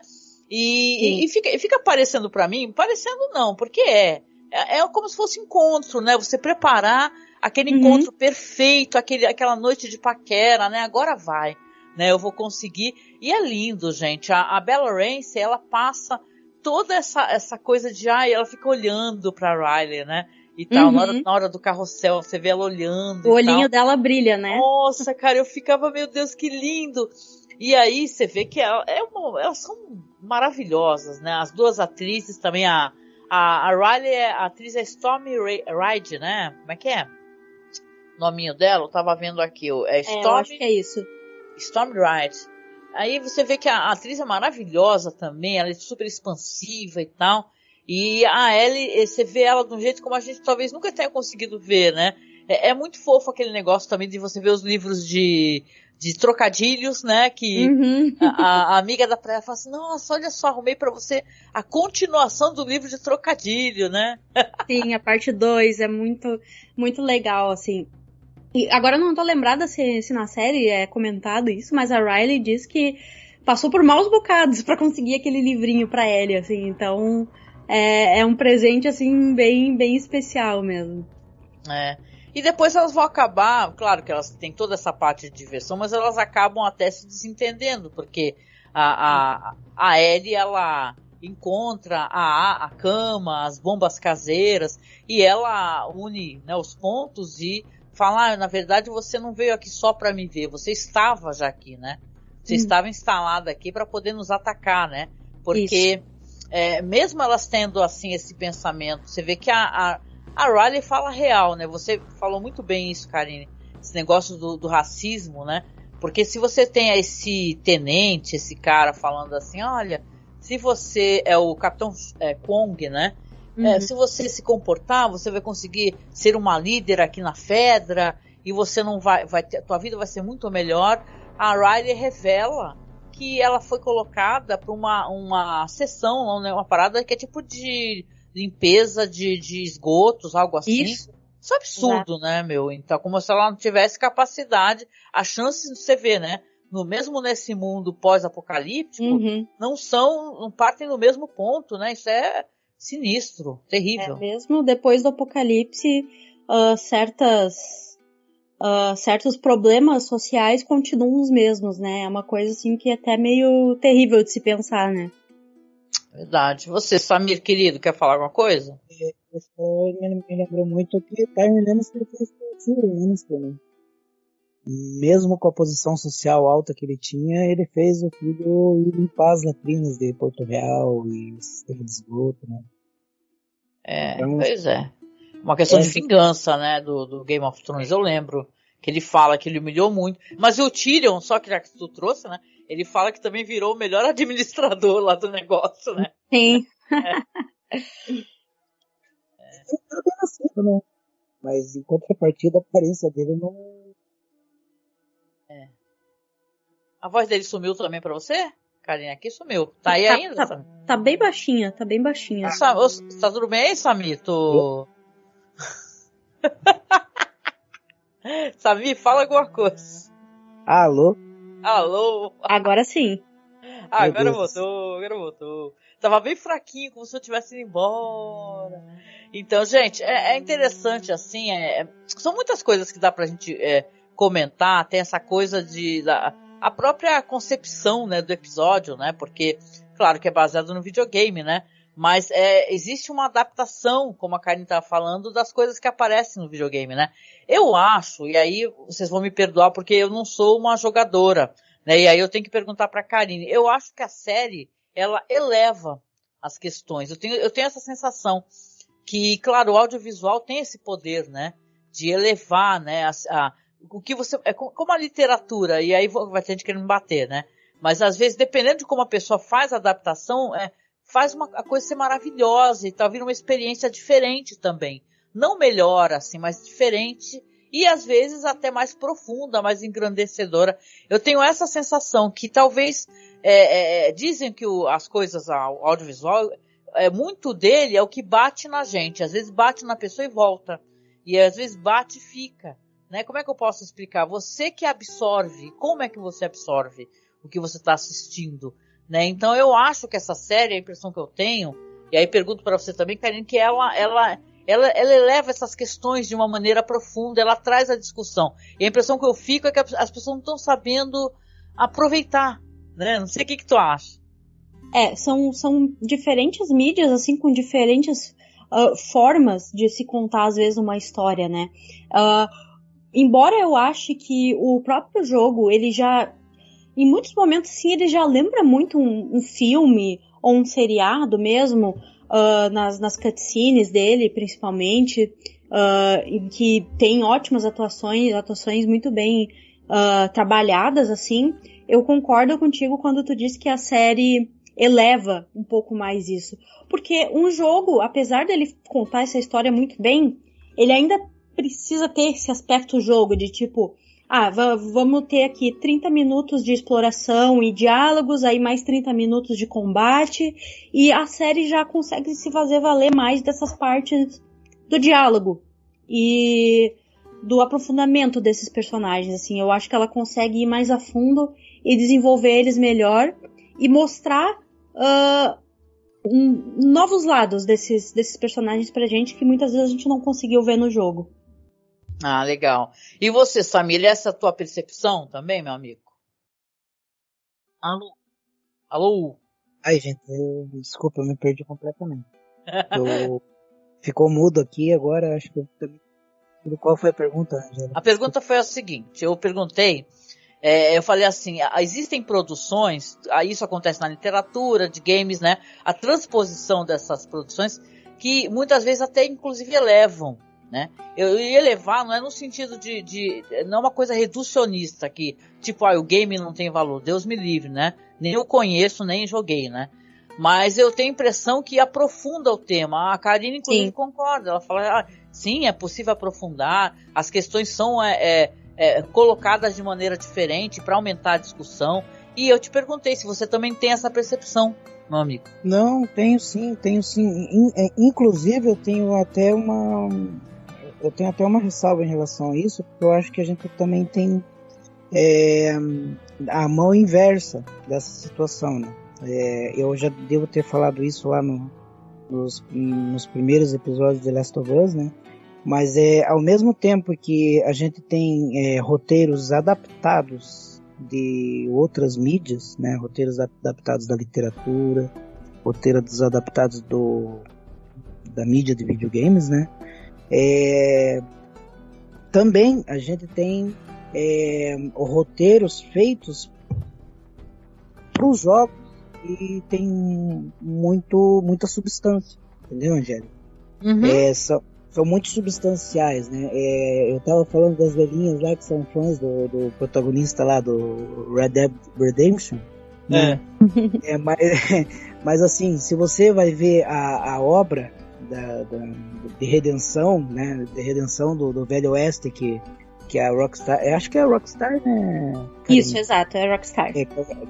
E, e, e fica, fica parecendo para mim, parecendo não, porque é. é. É como se fosse encontro, né? Você preparar aquele uhum. encontro perfeito, aquele, aquela noite de paquera, né? Agora vai, né? Eu vou conseguir. E é lindo, gente. A, a Bella Ramsey, ela passa toda essa, essa coisa de, ai, ela fica olhando pra Riley, né? e tal. Uhum. Na, hora, na, hora, do carrossel, você vê ela olhando. O olhinho tal. dela brilha, né? Nossa, cara, eu ficava, meu Deus, que lindo! E aí você vê que ela, é uma, elas são maravilhosas, né? As duas atrizes também, a, a, a Riley, é, a atriz é Stormy Ride, né? Como é que é? O nominho dela, eu tava vendo aqui. É Stormy. É, eu acho que é isso. Stormy Ride. Aí você vê que a, a atriz é maravilhosa também, ela é super expansiva e tal. E a Ellie, eh, você vê ela de um jeito como a gente talvez nunca tenha conseguido ver, né? É, é muito fofo aquele negócio também de você ver os livros de, de trocadilhos, né? Que uhum. a, a, amiga da praia fala assim, nossa, olha só, arrumei para você a continuação do livro de trocadilho, né? Sim, a parte 2 é muito, muito legal, assim. E agora eu não tô lembrada se, se na série é comentado isso, mas a Riley diz que passou por maus bocados para conseguir aquele livrinho para Ellie, assim, então é, é um presente, assim, bem, bem especial mesmo. É. E depois elas vão acabar, claro que elas têm toda essa parte de diversão, mas elas acabam até se desentendendo, porque a, a, a Ellie, ela encontra a, a cama, as bombas caseiras, e ela une né, os pontos e fala, ah, na verdade você não veio aqui só para me ver, você estava já aqui, né? Você hum. estava instalada aqui para poder nos atacar, né? Porque é, mesmo elas tendo assim esse pensamento, você vê que a, a, a Riley fala real, né? Você falou muito bem isso, Karine, esse negócio do, do racismo, né? Porque se você tem esse tenente, esse cara falando assim, olha, se você é o Capitão é, Kong, né? É, uhum. É, se você se comportar, você vai conseguir ser uma líder aqui na Fedra e você não vai, vai ter, tua vida vai ser muito melhor. A Riley revela que ela foi colocada para uma, uma sessão, né, uma parada que é tipo de limpeza de, de esgotos, algo assim. Isso. Isso é absurdo, né, meu? Então, como se ela não tivesse capacidade, as chances de você ver, né? No mesmo nesse mundo pós-apocalíptico, uhum. não são, não partem do mesmo ponto, né? Isso é sinistro, terrível. É, mesmo depois do apocalipse, uh, certas uh, certos problemas sociais continuam os mesmos, né? É uma coisa assim que é até meio terrível de se pensar, né? Verdade. Você, Samir, querido, quer falar alguma coisa? Isso me lembrou muito que Tyrion Lannister fez com o Lannister, né? Mesmo com a posição social alta que ele tinha, ele fez o filho ir limpar as latrinas de Porto Real e o sistema de esgoto, né? É, então, pois é. Uma questão é. de vingança, né, do, do, Game of Thrones, eu lembro. Que ele fala que ele humilhou muito. Mas o Tyrion, só que já que tu trouxe, né, ele fala que também virou o melhor administrador lá do negócio, né? Sim. É. é. né? Mas em contrapartida, a aparência dele não. É. A voz dele sumiu também pra você? Karine, aqui sumiu. Tá aí tá, ainda? Tá, tá, bem baixinha, tá bem baixinha. Tá, tá tudo bem aí, Samir? Tu... Samir, fala alguma coisa. Alô? Alô? Agora sim. agora voltou, agora voltou. Tava bem fraquinho, como se eu tivesse ido embora. Então, gente, é, é interessante assim. É, é, são muitas coisas que dá pra gente é, comentar. Tem essa coisa de da, a própria concepção né, do episódio, né? Porque, claro que é baseado no videogame, né? Mas é, existe uma adaptação, como a Karine estava falando, das coisas que aparecem no videogame, né? Eu acho, e aí vocês vão me perdoar porque eu não sou uma jogadora, né? E aí eu tenho que perguntar para a Karine. Eu acho que a série, ela eleva as questões. Eu tenho, eu tenho essa sensação que, claro, o audiovisual tem esse poder, né? De elevar, né? A, a, o que você, é como a literatura, e aí vai ter gente querendo me bater, né? Mas às vezes, dependendo de como a pessoa faz a adaptação, é, faz uma, a coisa ser maravilhosa e vindo uma experiência diferente também. Não melhor, assim, mas diferente e às vezes até mais profunda, mais engrandecedora. Eu tenho essa sensação que talvez é, é, dizem que o, as coisas ao audiovisual é muito dele é o que bate na gente. Às vezes bate na pessoa e volta e às vezes bate e fica. Né? Como é que eu posso explicar? Você que absorve, como é que você absorve o que você está assistindo? Né? Então eu acho que essa série, a impressão que eu tenho, e aí pergunto para você também, Karine, que ela, ela, ela, ela eleva essas questões de uma maneira profunda, ela traz a discussão. E a impressão que eu fico é que as pessoas não estão sabendo aproveitar, né? Não sei o que, que tu acha. É, são, são diferentes mídias, assim, com diferentes uh, formas de se contar, às vezes, uma história, né? Uh, embora eu ache que o próprio jogo, ele já em muitos momentos, sim, ele já lembra muito um, um filme ou um seriado mesmo, uh, nas, nas cutscenes dele, principalmente, uh, em que tem ótimas atuações, atuações muito bem uh, trabalhadas, assim. Eu concordo contigo quando tu diz que a série eleva um pouco mais isso. Porque um jogo, apesar dele contar essa história muito bem, ele ainda precisa ter esse aspecto jogo de tipo, ah, vamos ter aqui 30 minutos de exploração e diálogos, aí mais 30 minutos de combate, e a série já consegue se fazer valer mais dessas partes do diálogo e do aprofundamento desses personagens, assim, eu acho que ela consegue ir mais a fundo e desenvolver eles melhor e mostrar uh, um, novos lados desses, desses personagens pra gente que muitas vezes a gente não conseguiu ver no jogo. Ah, legal. E você, Samir, essa é a tua percepção também, meu amigo? Alô? Alô? Ai, gente, eu, desculpa, eu me perdi completamente. Eu, ficou mudo aqui agora, acho que eu, qual foi a pergunta, Angela? A pergunta foi a seguinte, eu perguntei, é, eu falei assim, existem produções, isso acontece na literatura, de games, né? A transposição dessas produções que muitas vezes até inclusive elevam né? Eu ia levar, não é no sentido de, de não é uma coisa reducionista que, tipo, ah, o game não tem valor, Deus me livre, né? Nem eu conheço, nem joguei, né? Mas eu tenho a impressão que aprofunda o tema. A Karine, inclusive, sim. concorda. Ela fala, ah, sim, é possível aprofundar, as questões são é, é, é, colocadas de maneira diferente para aumentar a discussão. E eu te perguntei se você também tem essa percepção, meu amigo. Não, tenho sim, tenho sim. É, inclusive, eu tenho até uma, eu tenho até uma ressalva em relação a isso, porque eu acho que a gente também tem é, a mão inversa dessa situação, né? É, eu já devo ter falado isso lá no, nos, nos, primeiros episódios de Last of Us, né? Mas é ao mesmo tempo que a gente tem é, roteiros adaptados de outras mídias, né? Roteiros adaptados da literatura, roteiros adaptados do da mídia de videogames, né? É, também a gente tem é, roteiros feitos para os jogos e tem muito, muita substância, entendeu, Angélica? Uhum. É, são, são muito substanciais, né? É, eu tava falando das velhinhas lá que são fãs do, do protagonista lá do Red Dead Redemption. Né? É. é mas, mas assim, se você vai ver a, a obra, da, da, de redenção, né? De redenção do, do Velho Oeste que, que a Rockstar. Acho que é a Rockstar, né? Isso, exato, é a Rockstar. É,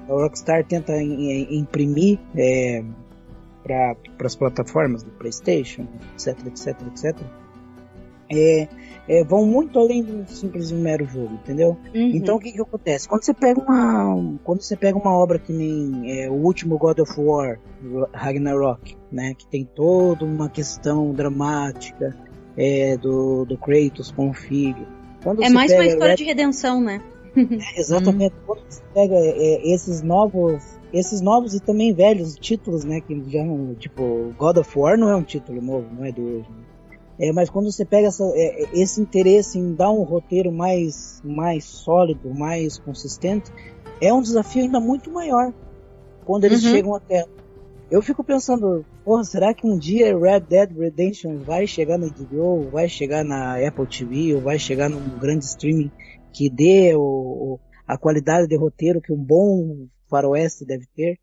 a Rockstar tenta imprimir é, para as plataformas do PlayStation, etc, etc, etc. é, é, vão muito além do simples um mero jogo, entendeu? Uhum. Então o que, que acontece? Quando você pega uma, quando você pega uma obra que nem é, o último God of War, Ragnarok, né, que tem toda uma questão dramática é, do, do Kratos com o filho. Quando é mais uma história de redenção, né? É, exatamente. Hum. Quando você pega é, esses novos, esses novos e também velhos títulos, né, que já tipo God of War não é um título novo, não é de hoje. Né? É, mas quando você pega essa, é, esse interesse em dar um roteiro mais, mais sólido, mais consistente, é um desafio ainda muito maior quando eles uhum. chegam até. Eu fico pensando, porra, será que um dia Red Dead Redemption vai chegar na HBO, vai chegar na Apple TV, ou vai chegar num grande streaming que dê o, a qualidade de roteiro que um bom faroeste deve ter?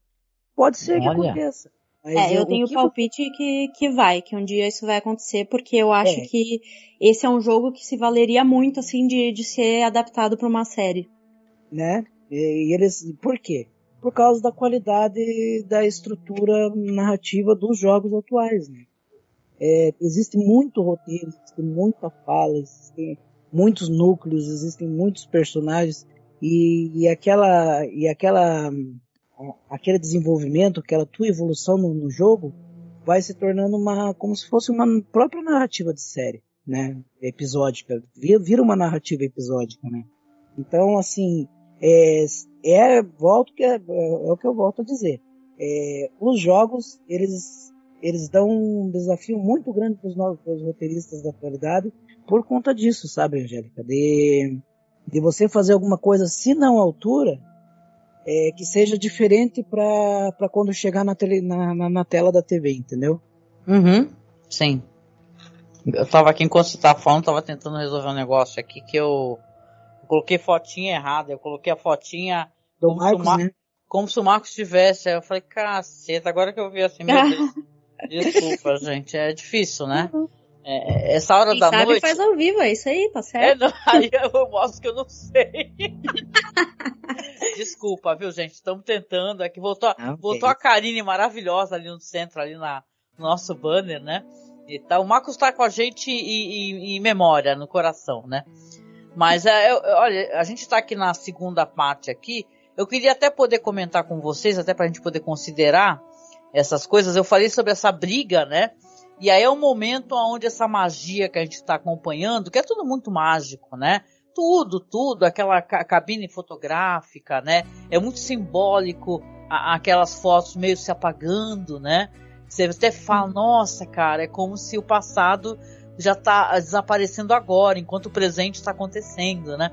Pode ser Olha. que aconteça. Mas é, eu, eu tenho o palpite que, que vai, que um dia isso vai acontecer, porque eu acho é. que esse é um jogo que se valeria muito, assim, de, de ser adaptado para uma série. Né? E, e, eles, por quê? Por causa da qualidade da estrutura narrativa dos jogos atuais, né? É, existe muito roteiro, existe muita fala, existem muitos núcleos, existem muitos personagens e, e aquela e aquela aquele desenvolvimento, aquela tua evolução no, no, jogo, vai se tornando uma, como se fosse uma própria narrativa de série, né? Episódica. Vira, uma narrativa episódica, né? Então, assim, é, é, volto que é, é o que eu volto a dizer. É, os jogos, eles, eles dão um desafio muito grande para os roteiristas da atualidade por conta disso, sabe, Angélica? De, de você fazer alguma coisa, se não à altura, é, que seja diferente para quando chegar na, tele, na, na, na, tela da TV, entendeu? Uhum, sim. Eu tava aqui, enquanto você tava falando, tava tentando resolver um negócio aqui que eu, eu coloquei fotinha errada. Eu coloquei a fotinha do como, Marcos, se Mar... né? como se o Marcos tivesse. Aí eu falei, caceta, agora que eu vi assim, meu Deus. Desculpa, gente, é difícil, né? Uhum. É, essa hora Quem da sabe noite. faz ao vivo, é isso aí, tá certo? É, não, aí eu mostro que eu não sei. Desculpa, viu, gente? Estamos tentando. É que voltou, não, voltou a Karine maravilhosa ali no centro, ali na, no nosso banner, né? E tá, o Marcos tá com a gente em, em memória, no coração, né? Mas é, eu, olha, a gente tá aqui na segunda parte aqui. Eu queria até poder comentar com vocês, até pra gente poder considerar essas coisas. Eu falei sobre essa briga, né? E aí é um momento onde essa magia que a gente está acompanhando, que é tudo muito mágico, né? Tudo, tudo, aquela cabine fotográfica, né? É muito simbólico a, aquelas fotos meio se apagando, né? Você até fala, nossa, cara, é como se o passado já está desaparecendo agora, enquanto o presente está acontecendo, né?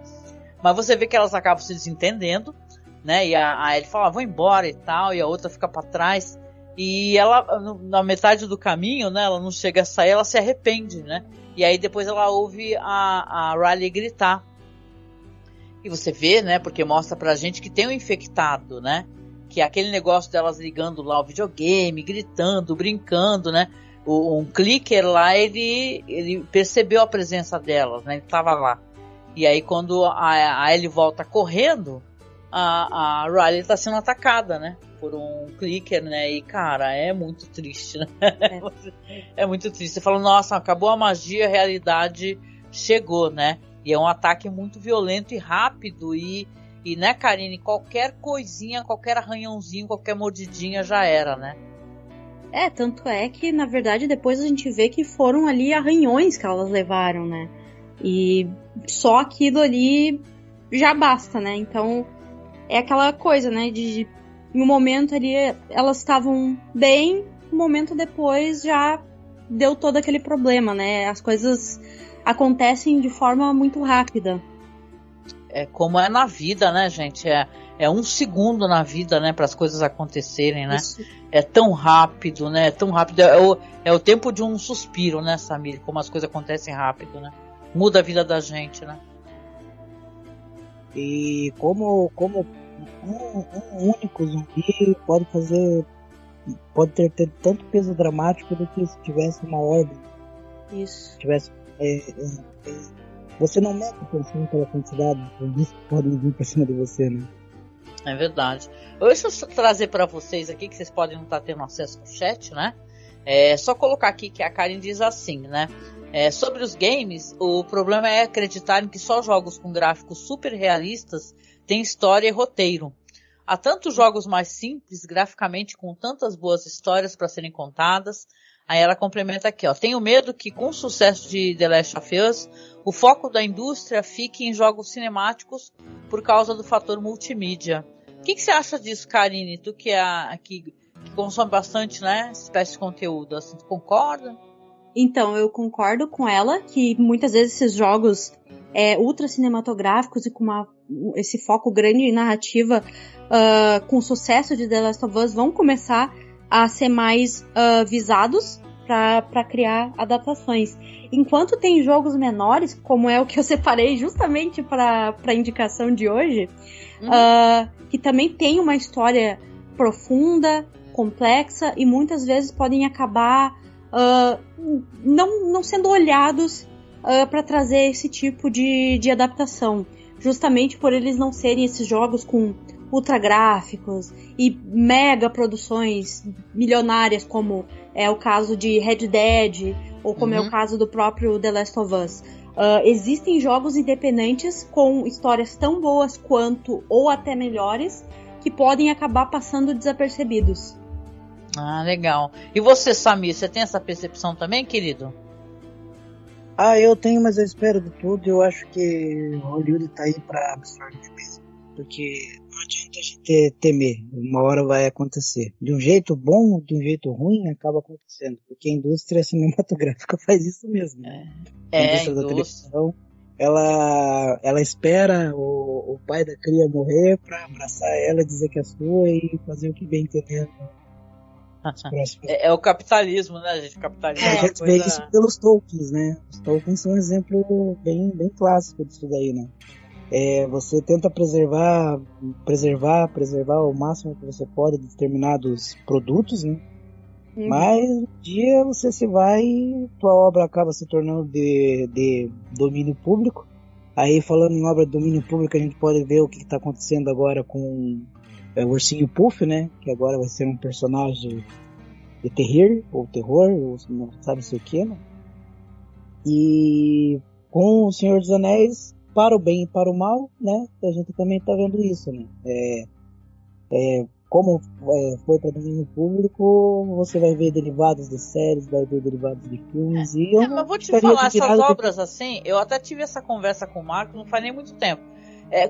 Mas você vê que elas acabam se desentendendo, né? E a, a ele fala, ah, vou embora e tal, e a outra fica para trás. E ela, na metade do caminho, né, ela não chega a sair, ela se arrepende, né? E aí depois ela ouve a, a Riley gritar. E você vê, né, porque mostra pra gente que tem um infectado, né? Que é aquele negócio delas ligando lá o videogame, gritando, brincando, né? O, um clicker lá, ele, ele percebeu a presença delas, né? Ele tava lá. E aí quando a, a Ellie volta correndo, a, a Riley tá sendo atacada, né? por um clicker, né? E cara, é muito triste, né? É, é muito triste. Você fala, nossa, acabou a magia, a realidade chegou, né? E é um ataque muito violento e rápido e e né, Karine, qualquer coisinha, qualquer arranhãozinho, qualquer mordidinha já era, né? É, tanto é que na verdade depois a gente vê que foram ali arranhões que elas levaram, né? E só aquilo ali já basta, né? Então é aquela coisa, né? De em um momento ali elas estavam bem, um momento depois já deu todo aquele problema, né? As coisas acontecem de forma muito rápida. É como é na vida, né, gente? É, é um segundo na vida, né, para as coisas acontecerem, né? Isso. É tão rápido, né? É tão rápido. É o, é o tempo de um suspiro, né, Samir? Como as coisas acontecem rápido, né? Muda a vida da gente, né? E como, como um, um único zumbi pode fazer. pode ter, ter, tanto peso dramático do que se tivesse uma ordem. Isso. Se tivesse. É, é, é, você não mete atenção pela quantidade de zumbis que podem vir pra cima de você, né? É verdade. Deixa eu trazer para vocês aqui, que vocês podem não estar tendo acesso ao chat, né? É só colocar aqui que a Karen diz assim, né? É, sobre os games, o problema é acreditarem que só jogos com gráficos super realistas têm história e roteiro. Há tantos jogos mais simples, graficamente, com tantas boas histórias para serem contadas. Aí ela complementa aqui, ó. Tenho medo que, com o sucesso de The Last of Us, o foco da indústria fique em jogos cinemáticos por causa do fator multimídia. O que, você acha disso, Karine? Tu que é a, que, consome bastante, né, espécie de conteúdo, assim, concorda? Então, eu concordo com ela que muitas vezes esses jogos é, ultra cinematográficos e com uma, esse foco grande em narrativa, uh, com o sucesso de The Last of Us, vão começar a ser mais uh, visados para criar adaptações. Enquanto tem jogos menores, como é o que eu separei justamente para a indicação de hoje, uhum. uh, que também tem uma história profunda, complexa e muitas vezes podem acabar uh, não, não sendo olhados uh, para trazer esse tipo de, de adaptação. Justamente por eles não serem esses jogos com ultra gráficos e mega produções milionárias, como é o caso de Red Dead ou como uhum. é o uhum. caso do próprio The Last of Us. Uh, existem jogos independentes com histórias tão boas quanto ou até melhores que podem acabar passando desapercebidos. Ah, legal. E você, Samir, você tem essa percepção também, querido? Ah, eu tenho, mas eu espero de tudo. Eu acho que Hollywood tá aí pra absorver mesmo. Porque não adianta a gente temer. Uma hora vai acontecer. De um jeito bom, de um jeito ruim, acaba acontecendo. Porque a indústria cinematográfica faz isso mesmo. É, a indústria, é, da televisão. Ela, ela espera o, o pai da cria morrer pra abraçar ela, dizer que é sua e fazer o que bem entender é, é, o capitalismo, né, gente? O capitalismo é, a gente coisa... vê isso pelos tokens, né? Os tokens são um exemplo bem, bem clássico disso daí, né? É, você tenta preservar, preservar, preservar o máximo que você pode de determinados produtos, né? Uhum. Mas um dia você se vai e tua obra acaba se tornando de, de domínio público. Aí falando em obra de domínio público, a gente pode ver o que está acontecendo agora com é o Ursinho Puff, né? Que agora vai ser um personagem de terror, ou terror, ou não sabe se o que, né? E com o Senhor dos Anéis, para o bem e para o mal, né? A gente também tá vendo isso, né? É, é, como é, foi para domínio público, você vai ver derivados de séries, vai ver derivados de filmes. E eu é, mas vou te falar, essas obras de... assim, eu até tive essa conversa com o Marco não faz nem muito tempo. É,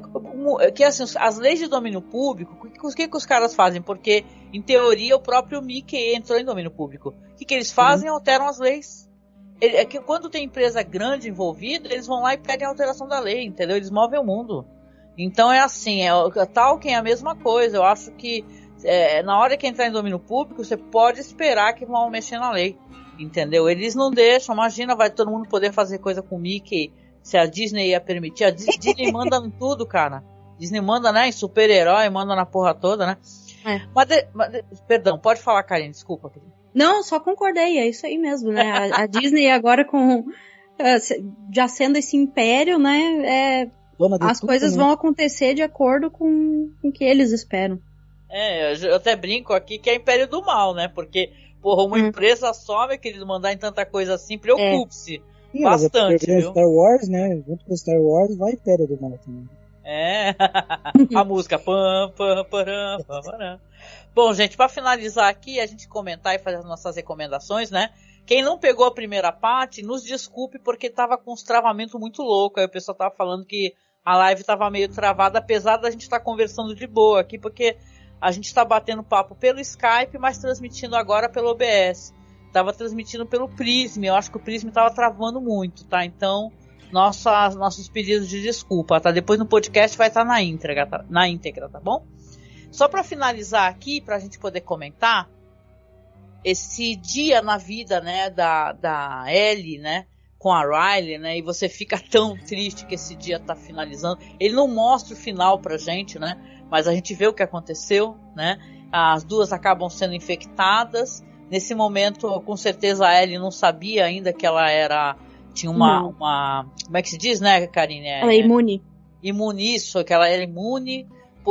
é, que assim, as leis de domínio público, o que, que, os caras fazem? Porque, em teoria, o próprio Mickey entrou em domínio público. O que, que eles fazem? Uhum. Alteram as leis. Ele, é que quando tem empresa grande envolvida, eles vão lá e pedem a alteração da lei, entendeu? Eles movem o mundo. Então é assim, é, tal quem é a mesma coisa. Eu acho que é, na hora que entrar em domínio público, você pode esperar que vão mexer na lei. Entendeu? Eles não deixam, imagina, vai todo mundo poder fazer coisa com o Mickey se a Disney ia permitir. A Disney manda em tudo, cara. Disney manda, né, em super-herói, manda na porra toda, né? É. Mas, de, mas de, perdão, pode falar, Karine, desculpa. Não, só concordei, é isso aí mesmo, né? A, a Disney agora com eh, já sendo esse império, né? É, as tudo, coisas né? vão acontecer de acordo com, com o que eles esperam. É, eu até brinco aqui que é império do mal, né? Porque, porra, uma hum. empresa some, querido, mandar em tanta coisa assim, preocupe-se. É. Sim, Bastante, viu? Star Wars, né? Junto com Star Wars, vai Império do Mal também. É, a música. Pam, pam, param, pam, param. Bom, gente, para finalizar aqui, a gente comentar e fazer as nossas recomendações, né? Quem não pegou a primeira parte, nos desculpe porque tava com uns travamentos muito louco. Aí o pessoal tava falando que a live tava meio travada, apesar da gente estar tá conversando de boa aqui, porque a gente está batendo papo pelo Skype, mas transmitindo agora pelo OBS tava transmitindo pelo Prism. Eu acho que o Prism tava travando muito, tá? Então, nossa, nossos pedidos de desculpa, tá? Depois no podcast vai estar tá na íntegra, tá? na íntegra, tá bom? Só para finalizar aqui, para a gente poder comentar, esse dia na vida, né, da, da Ellie, né, com a Riley, né, e você fica tão triste que esse dia tá finalizando. Ele não mostra o final pra gente, né, mas a gente vê o que aconteceu, né, as duas acabam sendo infectadas, Nesse momento, com certeza a Ellie não sabia ainda que ela era. Tinha uma. uma como é que se diz, né, Karine? Ela é imune. Imune, isso, que ela era imune.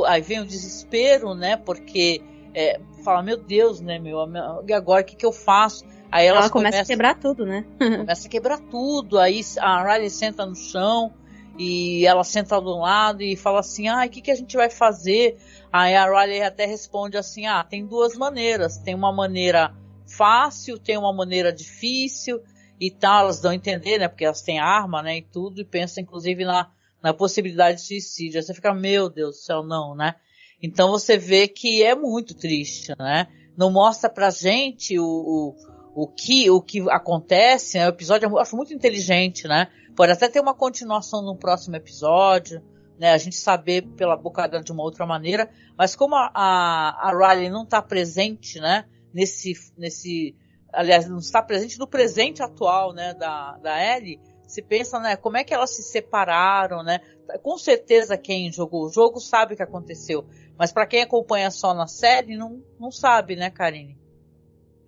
Aí vem o desespero, né? Porque é, fala, meu Deus, né, meu, e agora o que, que eu faço? Aí ela começa a quebrar tudo, né? começa a quebrar tudo. Aí a Riley senta no chão e ela senta do lado e fala assim: ah, o que, que a gente vai fazer? Aí a Riley até responde assim: ah, tem duas maneiras. Tem uma maneira fácil, tem uma maneira difícil e tal. Elas dão a entender, né? Porque elas têm arma, né? E tudo, e pensa inclusive na, na possibilidade de suicídio. Aí você fica, meu Deus do céu, não, né? Então você vê que é muito triste, né? Não mostra pra gente o, o o que, o que acontece, né? O episódio eu acho muito inteligente, né? Pode até ter uma continuação no próximo episódio, né? A gente saber pela boca dela de uma outra maneira, mas como a, a, a Riley não está presente, né? Nesse, nesse, aliás, não está presente no presente atual, né? Da, da Ellie, se pensa, né? Como é que elas se separaram, né? Com certeza quem jogou o jogo sabe o que aconteceu, mas para quem acompanha só na série não, não sabe, né, Karine?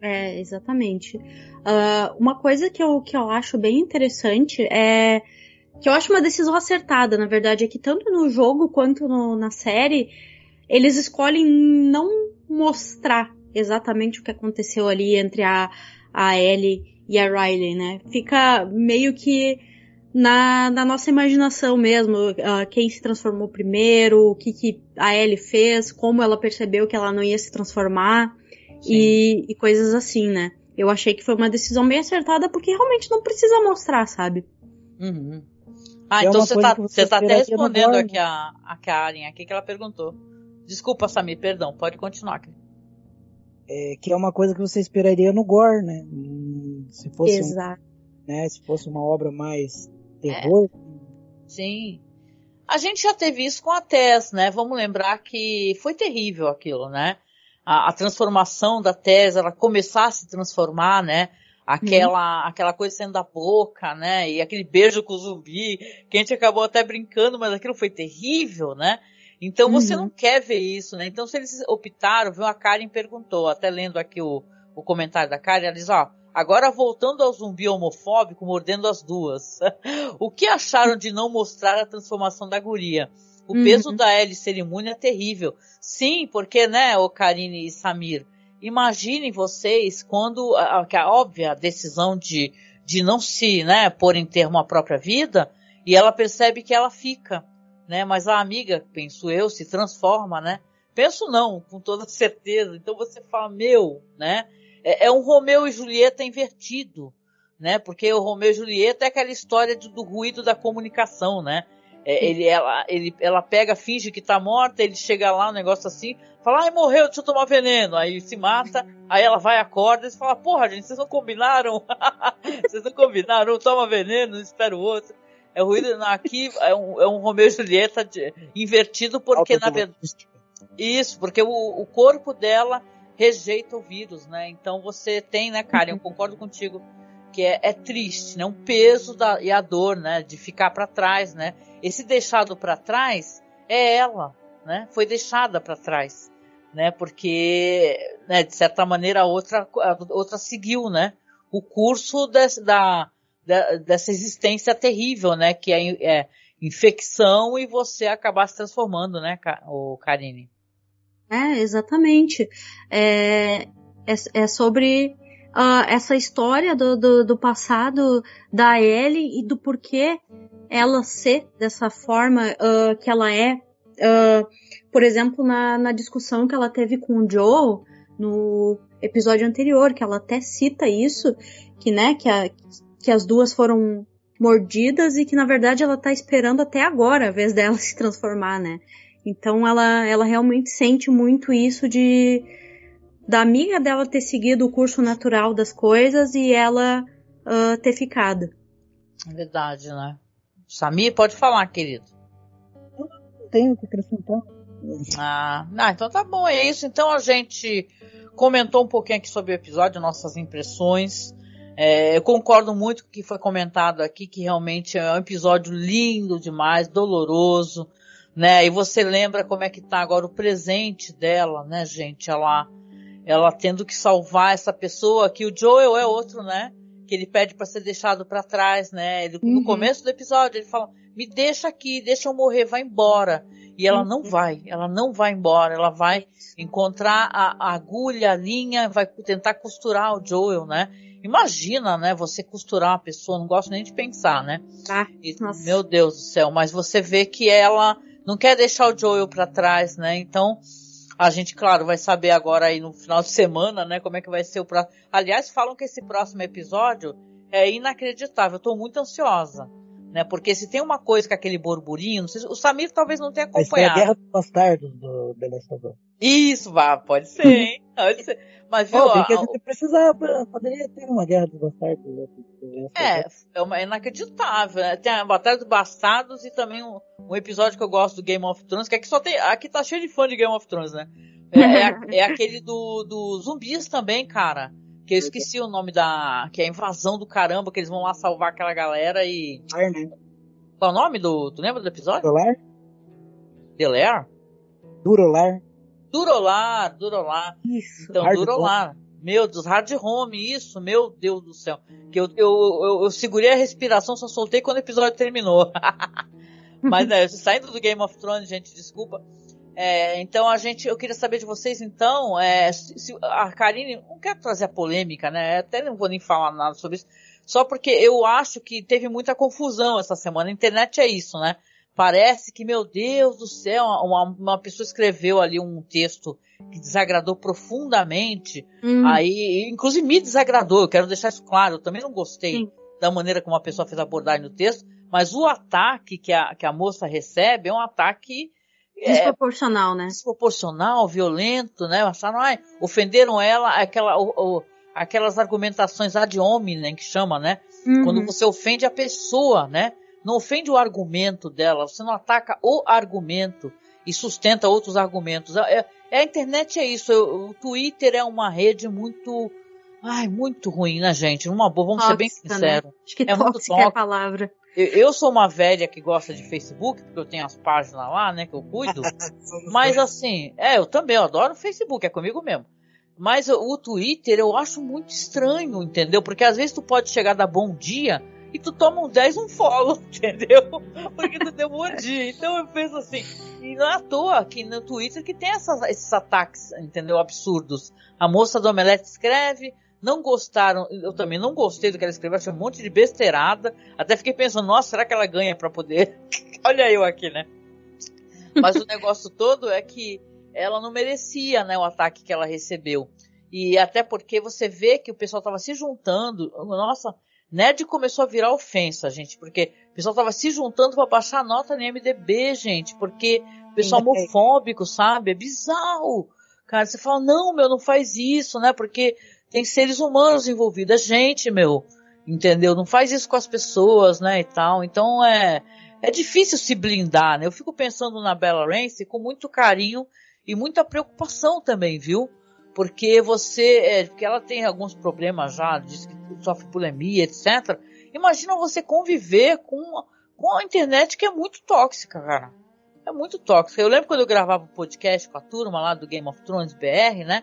É, exatamente. Uh, uma coisa que eu, que eu acho bem interessante é que eu acho uma decisão acertada, na verdade, é que tanto no jogo quanto no, na série, eles escolhem não mostrar exatamente o que aconteceu ali entre a, a Ellie e a Riley, né? Fica meio que na, na nossa imaginação mesmo, uh, quem se transformou primeiro, o que, que a Ellie fez, como ela percebeu que ela não ia se transformar e, e, coisas assim, né? Eu achei que foi uma decisão bem acertada porque realmente não precisa mostrar, sabe? Uhum. Ah, é então você tá, você tá até respondendo aqui a, a Karen, aqui que ela perguntou. Desculpa, Samir, perdão, pode continuar. É, que é uma coisa que você esperaria no Gore, né? Se fosse, Exato. Um, né, se fosse uma obra mais terror. É. Sim. A gente já teve isso com a Tess, né? Vamos lembrar que foi terrível aquilo, né? a, a transformação da Tess, ela começar a se transformar, né? Aquela, uhum. aquela coisa saindo da boca, né? E aquele beijo com o zumbi, que a gente acabou até brincando, mas aquilo foi terrível, né? Então uhum. você não quer ver isso, né? Então se eles optaram, viu? A Karen perguntou, até lendo aqui o, o comentário da Karen, ela diz, ó, agora voltando ao zumbi homofóbico, mordendo as duas. o que acharam de não mostrar a transformação da guria? O uhum. peso da ser imune é terrível. Sim, porque, né, o Karine e Samir, imaginem vocês quando a, a, óbvia decisão de, de não se, né, pôr em termo a própria vida, e ela percebe que ela fica, né, mas a amiga, penso eu, se transforma, né. Penso não, com toda certeza. Então você fala, meu, né, é, é um Romeu e Julieta invertido, né, porque o Romeu e Julieta é aquela história do, do ruído da comunicação, né, é, ele, ela, ele, ela pega, finge que tá morta, ele chega lá, um negócio assim, fala, ai, morreu, deixa eu tomar veneno. Aí se mata, aí ela vai, acorda e fala, porra, gente, vocês não combinaram? vocês não combinaram, toma veneno, espera o outro. É ruído, aqui é um, é um Romeu e Julieta de, invertido porque, na verdade, isso, porque o, o corpo dela rejeita o vírus, né? Então você tem, né, Karen, eu concordo contigo, que é, é triste, né? Um peso da, e a dor, né? De ficar para trás, né? Esse deixado para trás é ela, né? Foi deixada para trás, né? Porque, né, de certa maneira, a outra, a outra seguiu, né? O curso da, da, dessa existência terrível, né? Que é, é, infecção e você acabar se transformando, né, o Karine? É, exatamente. É, é, é sobre uh, essa história do, do, do, passado da Ellie e do porquê ela ser dessa forma uh, que ela é. Uh, por exemplo, na, na discussão que ela teve com o Joe no episódio anterior, que ela até cita isso, que, né, que, a, que as duas foram mordidas e que na verdade ela tá esperando até agora a vez dela se transformar, né? Então ela, ela realmente sente muito isso de da amiga dela ter seguido o curso natural das coisas e ela uh, ter ficado. É verdade, né? Samir, pode falar, querido. Não tenho o que acrescentar. Ah, ah, então tá bom, é isso. Então a gente comentou um pouquinho aqui sobre o episódio, nossas impressões. É, eu concordo muito com o que foi comentado aqui, que realmente é um episódio lindo demais, doloroso, né? E você lembra como é que tá agora o presente dela, né, gente? Ela ela tendo que salvar essa pessoa, que o Joel é outro, né? Que ele pede para ser deixado para trás, né? Ele, uhum. No começo do episódio ele fala: "Me deixa aqui, deixa eu morrer, vai embora". E ela não vai, ela não vai embora, ela vai encontrar a, a agulha, a linha, vai tentar costurar o Joel, né? Imagina, né? Você costurar uma pessoa, não gosto nem de pensar, né? Ah, e, meu Deus do céu, mas você vê que ela não quer deixar o Joel para trás, né? Então, a gente, claro, vai saber agora aí no final de semana, né, como é que vai ser o próximo. Aliás, falam que esse próximo episódio é inacreditável. Eu tô muito ansiosa né? Porque se tem uma coisa com aquele burburinho, não sei, o Samir talvez não tenha acompanhado. Ser a Guerra dos Bastardos do The Last of Us. Isso, vá, pode ser, hein? Pode ser. Mas viu, oh, que a gente precisava, poderia ter uma Guerra dos Bastardos. Né? É, é, uma, é inacreditável. Né? Tem a Batalha dos Bastardos e também um, um, episódio que eu gosto do Game of Thrones, que aqui só tem, aqui tá cheio de fã de Game of Thrones, né? É, é, é aquele do, do zumbis também, cara. Que eu esqueci o nome da. Que é a invasão do caramba, que eles vão lá salvar aquela galera e. Qual é o nome do. Tu lembra do episódio? Durolar? Delair? Durolar. Durolar, Durolar. Isso. Então, hard Durolar. Home. Meu Deus, hard home, isso, meu Deus do céu. Que eu, eu, eu, eu segurei a respiração, só soltei quando o episódio terminou. Mas, né, saindo do Game of Thrones, gente, desculpa. É, então a gente, eu queria saber de vocês então, é, se, a Karine, não quero trazer a polêmica, né? Até não vou nem falar nada sobre isso, só porque eu acho que teve muita confusão essa semana. A internet é isso, né? Parece que, meu Deus do céu, uma, uma pessoa escreveu ali um texto que desagradou profundamente. Hum. Aí, inclusive me desagradou, eu quero deixar isso claro. Eu também não gostei Sim. da maneira como a pessoa fez a abordagem no texto, mas o ataque que a, que a moça recebe é um ataque Desproporcional, é, né? Desproporcional, violento, né? Acharam, ai, ofenderam ela, aquela, o, o, aquelas argumentações ad hominem que chama, né? Uhum. Quando você ofende a pessoa, né? Não ofende o argumento dela, você não ataca o argumento e sustenta outros argumentos. É, é a internet é isso. O Twitter é uma rede muito, ai, muito ruim, né, gente? Uma boa, vamos tóxica, ser bem sinceros. Né? Acho que é muito tóxica é a palavra. Eu sou uma velha que gosta de Facebook, porque eu tenho as páginas lá, né, que eu cuido. Mas assim, é, eu também, eu adoro o Facebook, é comigo mesmo. Mas o Twitter eu acho muito estranho, entendeu? Porque às vezes tu pode chegar da bom dia e tu toma um 10 um follow, entendeu? Porque tu deu bom dia. Então eu penso assim, e não é à toa aqui no Twitter que tem essas, esses ataques, entendeu? Absurdos. A moça do Omelete escreve, não gostaram, eu também não gostei do que ela escreveu, achei um monte de besteirada. Até fiquei pensando, nossa, será que ela ganha para poder? Olha eu aqui, né? Mas o negócio todo é que ela não merecia, né, o ataque que ela recebeu. E até porque você vê que o pessoal tava se juntando. Nossa, Nerd começou a virar ofensa, gente, porque o pessoal tava se juntando para baixar a nota no MDB, gente, porque o pessoal homofóbico, sabe? É bizarro. Cara, você fala, não, meu, não faz isso, né? Porque tem seres humanos envolvidos, é gente, meu, entendeu? Não faz isso com as pessoas, né, e tal. Então é, é difícil se blindar, né? Eu fico pensando na Bella Ramsey com muito carinho e muita preocupação também, viu? Porque você, é, porque ela tem alguns problemas já, diz que sofre bulimia, etc. Imagina você conviver com, com a internet que é muito tóxica, cara. É muito tóxica. Eu lembro quando eu gravava um podcast com a turma lá do Game of Thrones BR, né?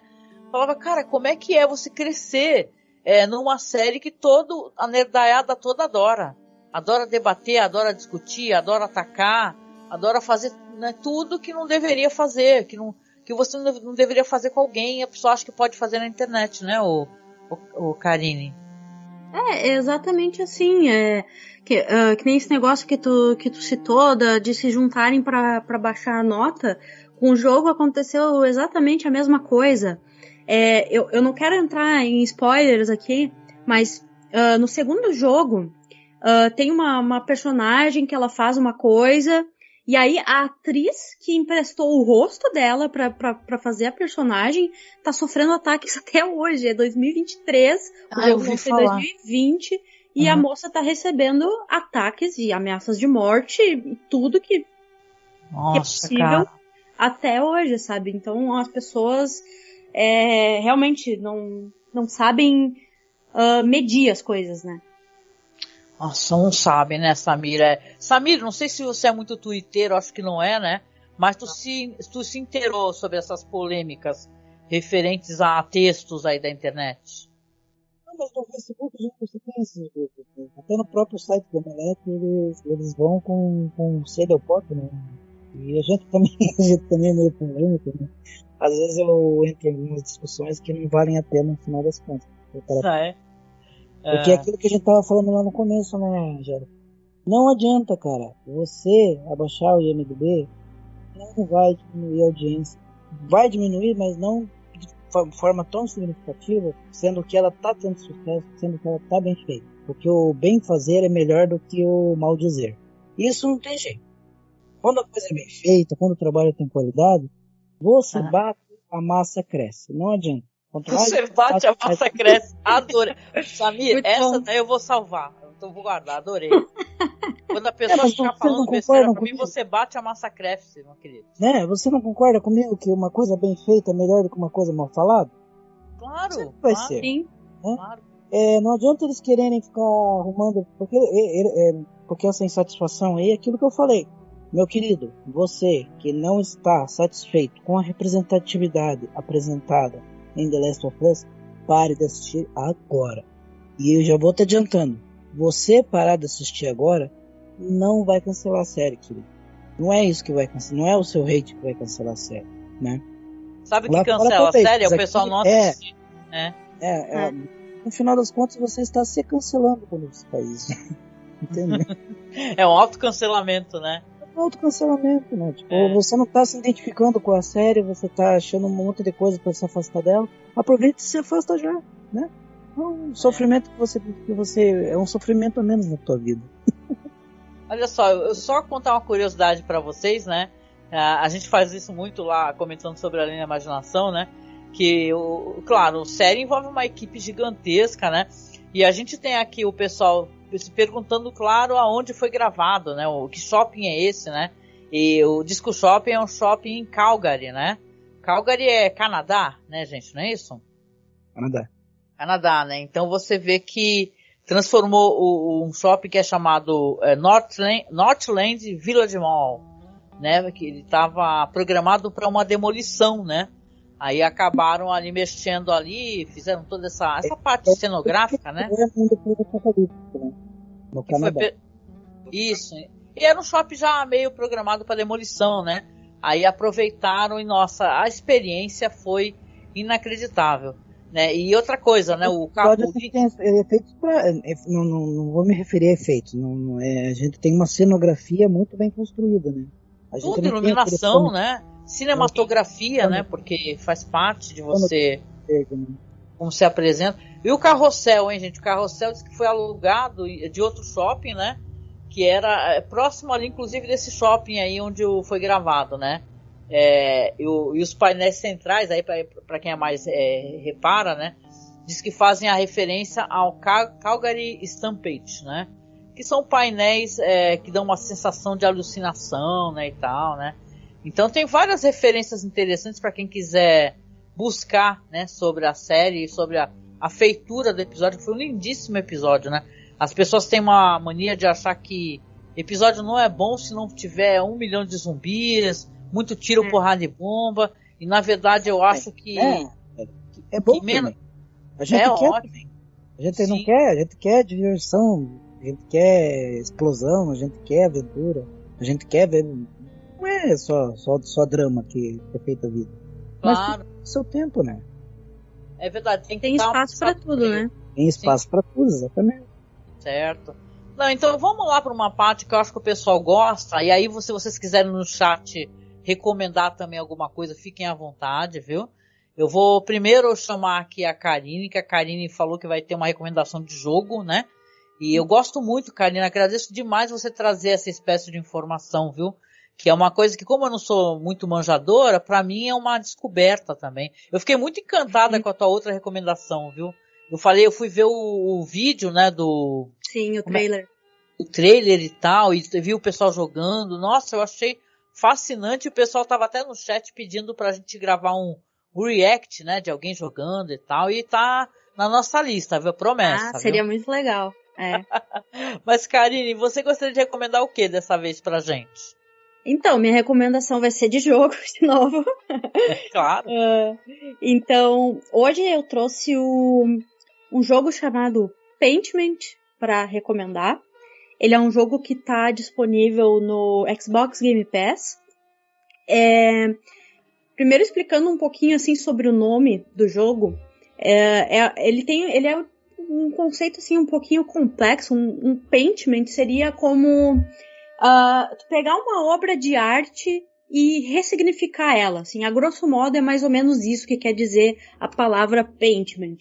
Falava, cara, como é que é você crescer é, numa série que todo a nerdaiada toda adora. Adora debater, adora discutir, adora atacar, adora fazer né, tudo que não deveria fazer, que, não, que você não, deveria fazer com alguém, a pessoa acha que pode fazer na internet, né, o, o, o Karine? É, exatamente assim. É, que, uh, que nem esse negócio que tu, que tu citou da, de se juntarem para baixar a nota. Com o jogo aconteceu exatamente a mesma coisa. É, eu, eu não quero entrar em spoilers aqui, mas uh, no segundo jogo uh, tem uma, uma personagem que ela faz uma coisa e aí a atriz que emprestou o rosto dela para fazer a personagem tá sofrendo ataques até hoje. É 2023, ah, o jogo foi 2020 e uhum. a moça tá recebendo ataques e ameaças de morte e tudo que, Nossa, que é possível cara. até hoje, sabe? Então as pessoas é, realmente não, não sabem uh, medir as coisas, né? Nossa, não sabe, né, Samir? É... Samir, não sei se você é muito twitteiro, acho que não é, né? Mas tu se, tu se inteirou sobre essas polêmicas referentes a textos aí da internet. Não, mas no Facebook você tem esses grupos. Né? Até no próprio site do Omelete eles, eles vão com, com sede ao pop, né? E a gente também, a gente também é meio polêmico, né? Às vezes eu entro em algumas discussões que não valem a pena no final das contas. Ah, é? Porque é aquilo que a gente tava falando lá no começo, né, Angélica? Não adianta, cara, você abaixar o IMDB, não vai diminuir a audiência. Vai diminuir, mas não de forma tão significativa, sendo que ela tá tendo sucesso, sendo que ela tá bem feita. Porque o bem fazer é melhor do que o mal dizer. Isso não tem jeito. Quando a coisa é bem feita, quando o trabalho tem qualidade, você ah. bate, a massa cresce. Não adianta. Quanto você bate, a massa cresce. Adorei. Samir, Muito essa bom. daí eu vou salvar. Então vou guardar, adorei. Quando a pessoa é, ficar falando besteira pra mim, você bate a massa cresce, meu querido. Né? Você não concorda comigo que uma coisa bem feita é melhor do que uma coisa mal falada? Claro. Sempre vai claro, ser. Sim. Né? Claro. É, não adianta eles quererem ficar arrumando, porque, é, é, porque essa insatisfação aí é aquilo que eu falei. Meu querido, você que não está satisfeito com a representatividade apresentada em The Last of Us, pare de assistir agora. E eu já vou te adiantando. Você parar de assistir agora não vai cancelar a série, querido. Não é isso que vai cancelar, não é o seu hate que vai cancelar a série, né? Sabe o que cancela a série? É o pessoal não é, assiste. É, é, é, no final das contas você está se cancelando quando você faz isso. Entendeu? é um autocancelamento, né? Autocancelamento, né? Tipo, é. você não está se identificando com a série, você está achando um monte de coisa para se afastar dela. Aproveita e se afasta já, né? É um sofrimento que você, que você. É um sofrimento a menos na tua vida. Olha só, eu só contar uma curiosidade para vocês, né? A gente faz isso muito lá, comentando sobre a linha imaginação, né? Que, claro, o série envolve uma equipe gigantesca, né? E a gente tem aqui o pessoal se perguntando, claro, aonde foi gravado, né? O que shopping é esse, né? E o Disco Shopping é um shopping em Calgary, né? Calgary é Canadá, né, gente? Não é isso? Canadá. Canadá, né? Então você vê que transformou o, um shopping que é chamado é, Northland, Northland Village Mall, né? Que ele estava programado para uma demolição, né? Aí acabaram ali mexendo ali, fizeram toda essa, essa parte cenográfica, né? No Canadá. Isso. E era um shopping já meio programado para demolição, né? Aí aproveitaram e nossa, a experiência foi inacreditável. Né? E outra coisa, né? O carro. efeitos pra, é, não, não, não, vou me referir a efeitos. Não, não, é, a gente tem uma cenografia muito bem construída, né? A Tudo, iluminação, né? Cinematografia, né? Porque faz parte de você. Como se apresenta. E o carrossel, hein, gente? O carrossel disse que foi alugado de outro shopping, né? Que era é, próximo ali, inclusive, desse shopping aí onde foi gravado, né? É, e, o, e, os painéis centrais, aí para quem é mais é, repara, né? Diz que fazem a referência ao Calgary Stampede, né? Que são painéis é, que dão uma sensação de alucinação, né? E tal, né? Então tem várias referências interessantes para quem quiser buscar, né? Sobre a série e sobre a, a feitura do episódio. Foi um lindíssimo episódio, né? As pessoas têm uma mania de achar que episódio não é bom se não tiver um milhão de zumbis, muito tiro, é. porrada e bomba. E na verdade eu acho que. É, é, é bom. menos... A gente é quer. Ótimo. A gente Sim. não quer, a gente quer diversão, a gente quer explosão, a gente quer aventura, a gente quer ver. Não é só, só, só drama que é feita a vida. Claro. Mas tem seu tempo, né? É verdade. Tem, tem espaço para tudo, né? Tem espaço para tudo, exatamente. Certo. Não, então vamos lá para uma parte que eu acho que o pessoal gosta. E aí, se vocês quiserem no chat recomendar também alguma coisa, fiquem à vontade, viu? Eu vou primeiro chamar aqui a Karine, que a Karine falou que vai ter uma recomendação de jogo, né? E eu gosto muito, Karine, agradeço demais você trazer essa espécie de informação, viu? Que é uma coisa que, como eu não sou muito manjadora, para mim é uma descoberta também. Eu fiquei muito encantada Sim. com a tua outra recomendação, viu? Eu falei, eu fui ver o, o vídeo, né, do... Sim, o é? trailer. O trailer e tal, e vi o pessoal jogando. Nossa, eu achei fascinante. O pessoal tava até no chat pedindo pra gente gravar um react, né, de alguém jogando e tal. E tá na nossa lista, viu? Promessa. Ah, seria viu? muito legal. É. Mas, Karine, você gostaria de recomendar o que dessa vez pra gente? Então, minha recomendação vai ser de jogo, de novo. É, claro. uh, então, hoje eu trouxe o, um jogo chamado Paintment para recomendar. Ele é um jogo que está disponível no Xbox Game Pass. É, primeiro explicando um pouquinho assim sobre o nome do jogo, é, é, ele tem, ele é um conceito assim um pouquinho complexo. Um, um paintment seria como uh, pegar uma obra de arte e ressignificar ela. Assim, a grosso modo é mais ou menos isso que quer dizer a palavra paintment.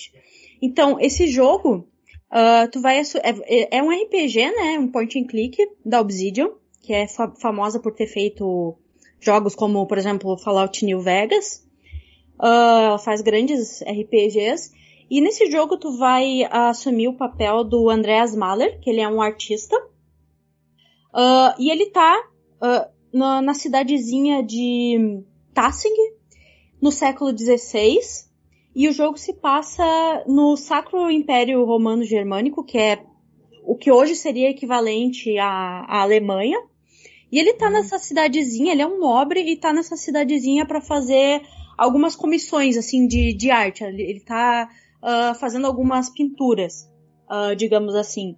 Então, esse jogo, uh, tu vai é, é, um RPG, né? Um point and click da Obsidian, que é fa famosa por ter feito jogos como, por exemplo, Fallout New Vegas. Uh, ela faz grandes RPGs. E nesse jogo tu vai assumir o papel do Andreas Mahler, que ele é um artista. Uh, e ele tá uh, na, na, cidadezinha de Tassing, no século XVI. E o jogo se passa no Sacro Império Romano Germânico, que é o que hoje seria equivalente à, à Alemanha. E ele tá uhum. nessa cidadezinha, ele é um nobre e tá nessa cidadezinha para fazer algumas comissões, assim, de, de arte. Ele, ele tá uh, fazendo algumas pinturas, uh, digamos assim.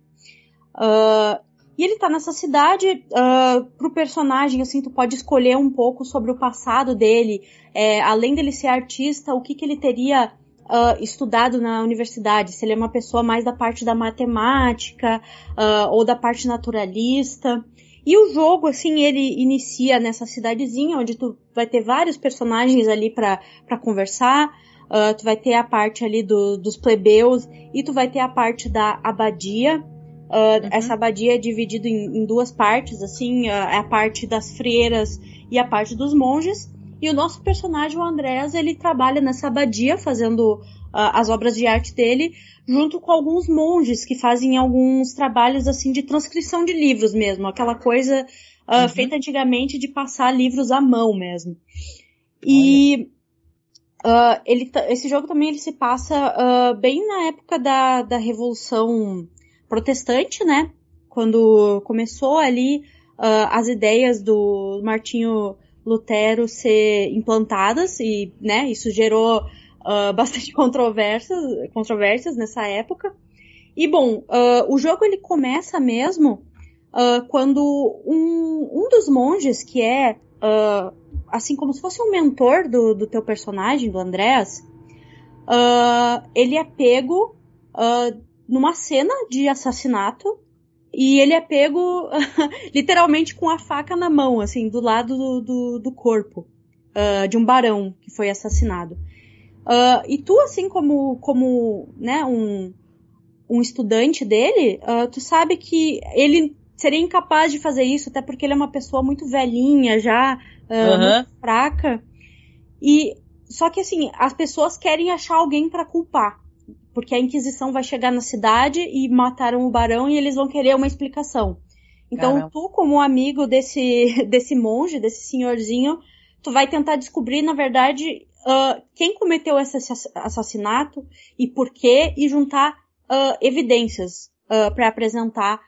Uh, e ele tá nessa cidade, uh, pro personagem, assim, tu pode escolher um pouco sobre o passado dele, é, além dele ser artista, o que que ele teria uh, estudado na universidade, se ele é uma pessoa mais da parte da matemática, uh, ou da parte naturalista. E o jogo, assim, ele inicia nessa cidadezinha, onde tu vai ter vários personagens ali para conversar, tu vai ter a parte ali do, dos plebeus e tu vai ter a parte da abadia. Uh, uhum. Essa abadia é dividida em, em, duas partes, assim, uh, é a parte das freiras e a parte dos monges. E o nosso personagem, o Andrés, ele trabalha nessa abadia, fazendo as obras de arte dele, junto com alguns monges que fazem alguns trabalhos, assim, de transcrição de livros mesmo. Aquela coisa uhum. feita antigamente de passar livros à mão mesmo. E Uh, ele, esse jogo também ele se passa uh, bem na época da, da Revolução Protestante, né? Quando começou ali uh, as ideias do Martinho Lutero ser implantadas e, né, isso gerou bastante controvérsias, controvérsias nessa época. E bom, o jogo ele começa mesmo quando um, um dos monges que é assim como se fosse um mentor do, do teu personagem, do Andrés, uh, ele é pego uh, numa cena de assassinato e ele é pego literalmente com a faca na mão, assim, do lado do, do, do corpo uh, de um barão que foi assassinado. Uh, e tu, assim como, como né, um, um estudante dele, uh, tu sabe que ele seria incapaz de fazer isso, até porque ele é uma pessoa muito velhinha já, uh, muito fraca. E só que assim, as pessoas querem achar alguém para culpar, porque a Inquisição vai chegar na cidade e mataram o barão e eles vão querer uma explicação. Então Caramba. tu, como amigo desse desse monge, desse senhorzinho, tu vai tentar descobrir, na verdade, uh, quem cometeu esse assassinato e por quê, e juntar uh, evidências uh, para apresentar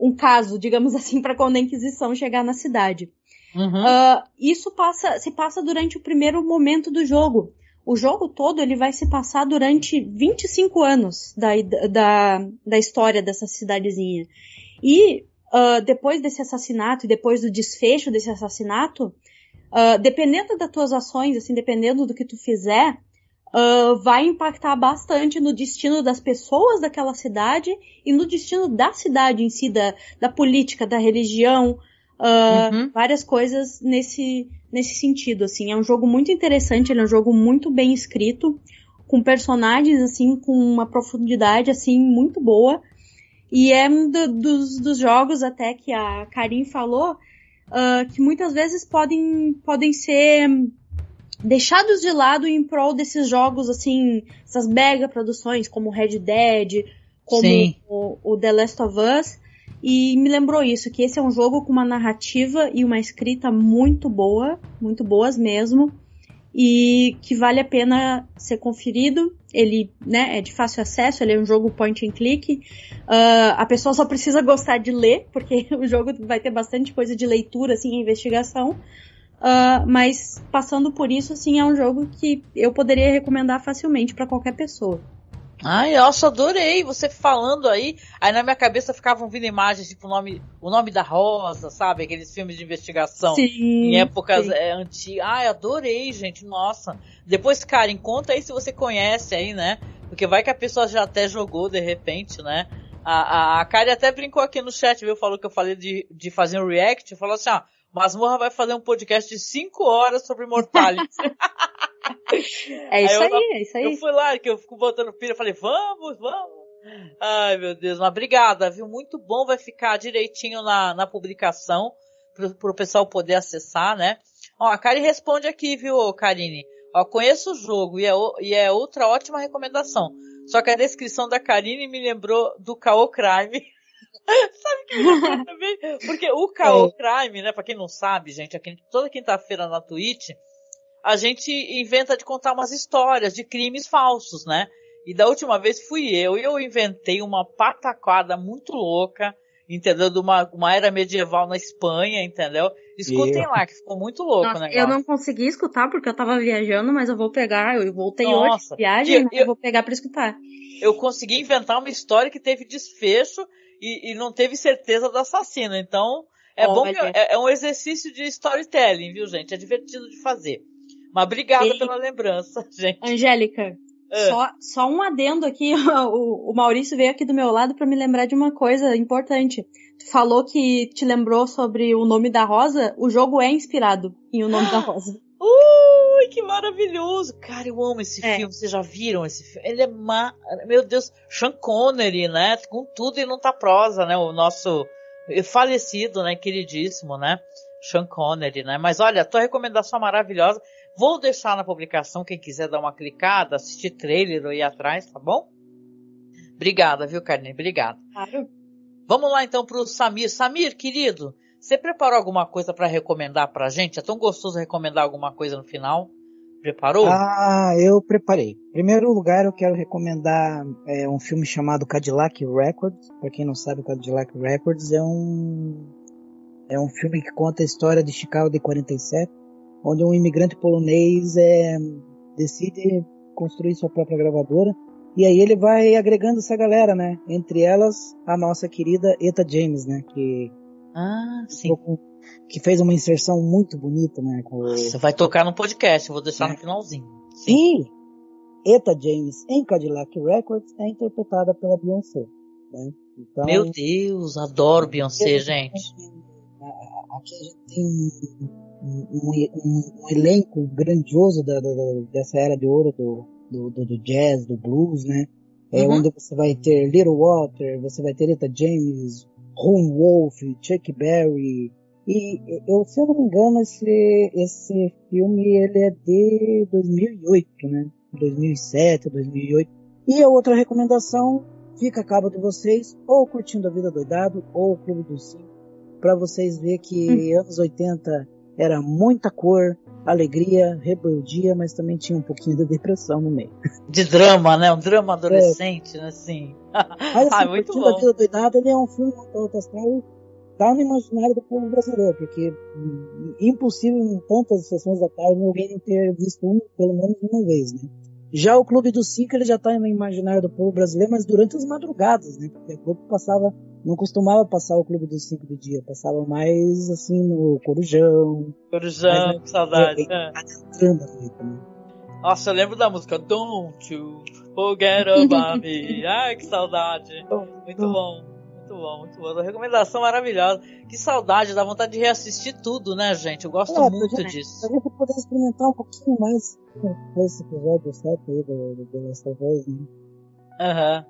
um caso, digamos assim, para quando a Inquisição chegar na cidade. Uhum. Uh, isso passa, se passa durante o primeiro momento do jogo. O jogo todo ele vai se passar durante 25 anos da, da, da história dessa cidadezinha. E uh, depois desse assassinato e depois do desfecho desse assassinato, uh, dependendo das tuas ações, assim, dependendo do que tu fizer, uh, vai impactar bastante no destino das pessoas daquela cidade e no destino da cidade em si, da, da política, da religião, Uh, uhum. Várias coisas nesse, nesse sentido, assim. É um jogo muito interessante, ele é um jogo muito bem escrito, com personagens, assim, com uma profundidade, assim, muito boa. E é um do, dos, dos jogos até que a Karim falou, uh, que muitas vezes podem, podem ser deixados de lado em prol desses jogos, assim, essas mega produções, como Red Dead, como o, o, The Last of Us, e me lembrou isso, que esse é um jogo com uma narrativa e uma escrita muito boa, muito boas mesmo, e que vale a pena ser conferido. Ele, né, é de fácil acesso, ele é um jogo point and click. Uh, a pessoa só precisa gostar de ler, porque o jogo vai ter bastante coisa de leitura, assim, investigação. Uh, mas passando por isso, assim, é um jogo que eu poderia recomendar facilmente para qualquer pessoa. Ai, nossa, adorei você falando aí. Aí na minha cabeça ficavam vindo imagens, tipo o nome, o nome da Rosa, sabe? Aqueles filmes de investigação Sim, em épocas sim. é, antigas. Ai, adorei, gente. Nossa. Depois, Karen, conta aí se você conhece aí, né? Porque vai que a pessoa já até jogou de repente, né? A, a, a Karen até brincou aqui no chat, viu? Falou que eu falei de, de fazer um react. Falou assim, ó, Masmorra vai fazer um podcast de 5 horas sobre Mortality. É isso eu, aí, é isso Eu aí. fui lá, que eu fico botando pilha, eu falei, vamos, vamos. Ai, meu Deus, mas obrigada, viu? Muito bom, vai ficar direitinho na, na publicação, pro, pro pessoal poder acessar, né? Ó, a Kari responde aqui, viu, Karine? Ó, conheço o jogo e é, o- e é outra ótima recomendação. Só que a descrição da Karine me lembrou do K.O. Crime. sabe que me também? Porque o K.O. Crime, né, pra quem não sabe, gente, aqui, toda quinta-feira na Twitch, a gente inventa de contar umas histórias de crimes falsos, né? E da última vez fui eu e eu inventei uma pataquada muito louca, entendeu? De uma, uma era medieval na Espanha, entendeu? Escutem Eu. lá, que ficou muito louco Nossa, negócio. eu não consegui escutar porque eu tava viajando, mas eu vou pegar, eu voltei Nossa. hoje de viagem, Eu- eu- eu vou pegar pra escutar. Eu consegui inventar uma história que teve desfecho e, e não teve certeza do assassino. Então, é bom que Olha. é, é um exercício de storytelling, viu, gente? É divertido de fazer. Mas obrigada Ele- pela lembrança, gente. Angélica, É. só, só um adendo aqui, o, o Maurício veio aqui do meu lado pra me lembrar de uma coisa importante. Tu falou que te lembrou sobre o nome da Rosa, o jogo é inspirado em o nome da Rosa. Que maravilhoso! Cara, eu amo esse É. filme. Vocês já viram esse filme? Ele é ma... Meu Deus, Sean Connery, né? Com tudo e não tá prosa, né? O nosso falecido, né? Queridíssimo, né? Sean Connery, né? Mas olha, tua recomendação maravilhosa. Vou deixar na publicação, quem quiser dar uma clicada, assistir trailer ou ir atrás, tá bom? Obrigada, viu, Carne? Obrigada. Claro. Vamos lá então pro Samir. Samir, querido, você preparou alguma coisa para recomendar pra gente? É tão gostoso recomendar alguma coisa no final. Preparou? Ah, eu preparei. Em primeiro lugar, eu quero recomendar é, um filme chamado Cadillac Records. Para quem não sabe, Cadillac Records é um é um filme que conta a história de Chicago de 47, onde um imigrante polonês é, decide construir sua própria gravadora. E aí ele vai agregando essa galera, né? Entre elas, a nossa querida Eta James, né? Que, Ah, sim. Que fez uma inserção muito bonita, né? Com, Você vai tocar no podcast, eu vou deixar É. no finalzinho. Sim. E Eta James em Cadillac Records é interpretada pela Beyoncé. Né? Então, Meu Deus, adoro Beyoncé, gente. aqui a gente tem um, um- um- um elenco grandioso da- da- da- dessa era de ouro do, do, do- do jazz, do blues, né? É Uhum. onde você vai ter Little Walter, você vai ter Eta James, Ron Wolf, Chuck Berry. E eu, se eu não me engano, esse, esse filme ele é de 2008, né? 2007, 2008. E a outra recomendação fica a cabo de vocês, ou curtindo a vida doidado, ou o Clube dos Cinco, para vocês ver que anos 80 era muita cor, alegria, rebeldia, mas também tinha um pouquinho de depressão no meio. De drama, né? Um drama adolescente, né? Sim. Mas assim, Ah, muito curtindo a bom. vida doidado, ele é um filme muito alto astral tá no imaginário do povo brasileiro, porque impossível em tantas sessões da tarde alguém não ter visto um, pelo menos uma vez, né? Já o Clube dos Cinco, ele já tá no imaginário do povo brasileiro, mas durante as madrugadas, né? Porque o Clube passava, não costumava passar o Clube dos Cinco de dia, passava mais, assim, no Corujão, Corujão, que saudade. é, noite, né? Nossa, eu lembro da música Don't You Forget About Me. Ai, que saudade. Muito bom, muito bom, muito bom. Recomendação maravilhosa. Que saudade, dá vontade de reassistir tudo, né, gente? Eu gosto É, muito pra disso. Pra gente poder experimentar um pouquinho mais esse episódio 7 aí do, do The Last of Us, né? Aham.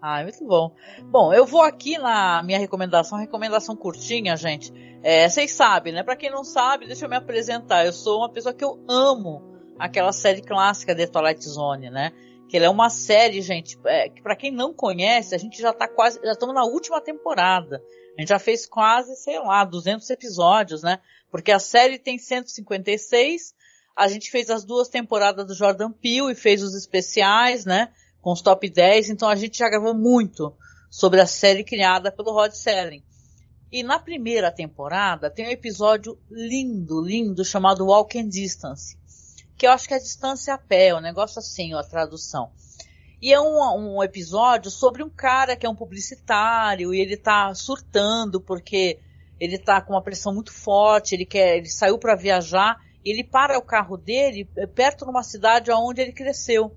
Ah, muito bom. Bom, eu vou aqui na minha recomendação, recomendação curtinha, gente. É, vocês sabem, né? Pra quem não sabe, deixa eu me apresentar. Eu sou uma pessoa que eu amo aquela série clássica de Twilight Zone, né? Que ela é uma série, gente, é, que pra quem não conhece, a gente já tá quase, já estamos na última temporada. A gente já fez quase, sei lá, 200 episódios, né? Porque a série tem 156. A gente fez as duas temporadas do Jordan Peele e fez os especiais, né? com os top 10, então a gente já gravou muito sobre a série criada pelo Rod Serling. E na primeira temporada tem um episódio lindo, lindo, chamado Walking Distance, que eu acho que é distância a pé, um negócio assim, ó, a tradução. E é um, um episódio sobre um cara que é um publicitário e ele tá surtando porque ele tá com uma pressão muito forte, ele quer, ele saiu para viajar, ele para o carro dele perto de uma cidade onde ele cresceu,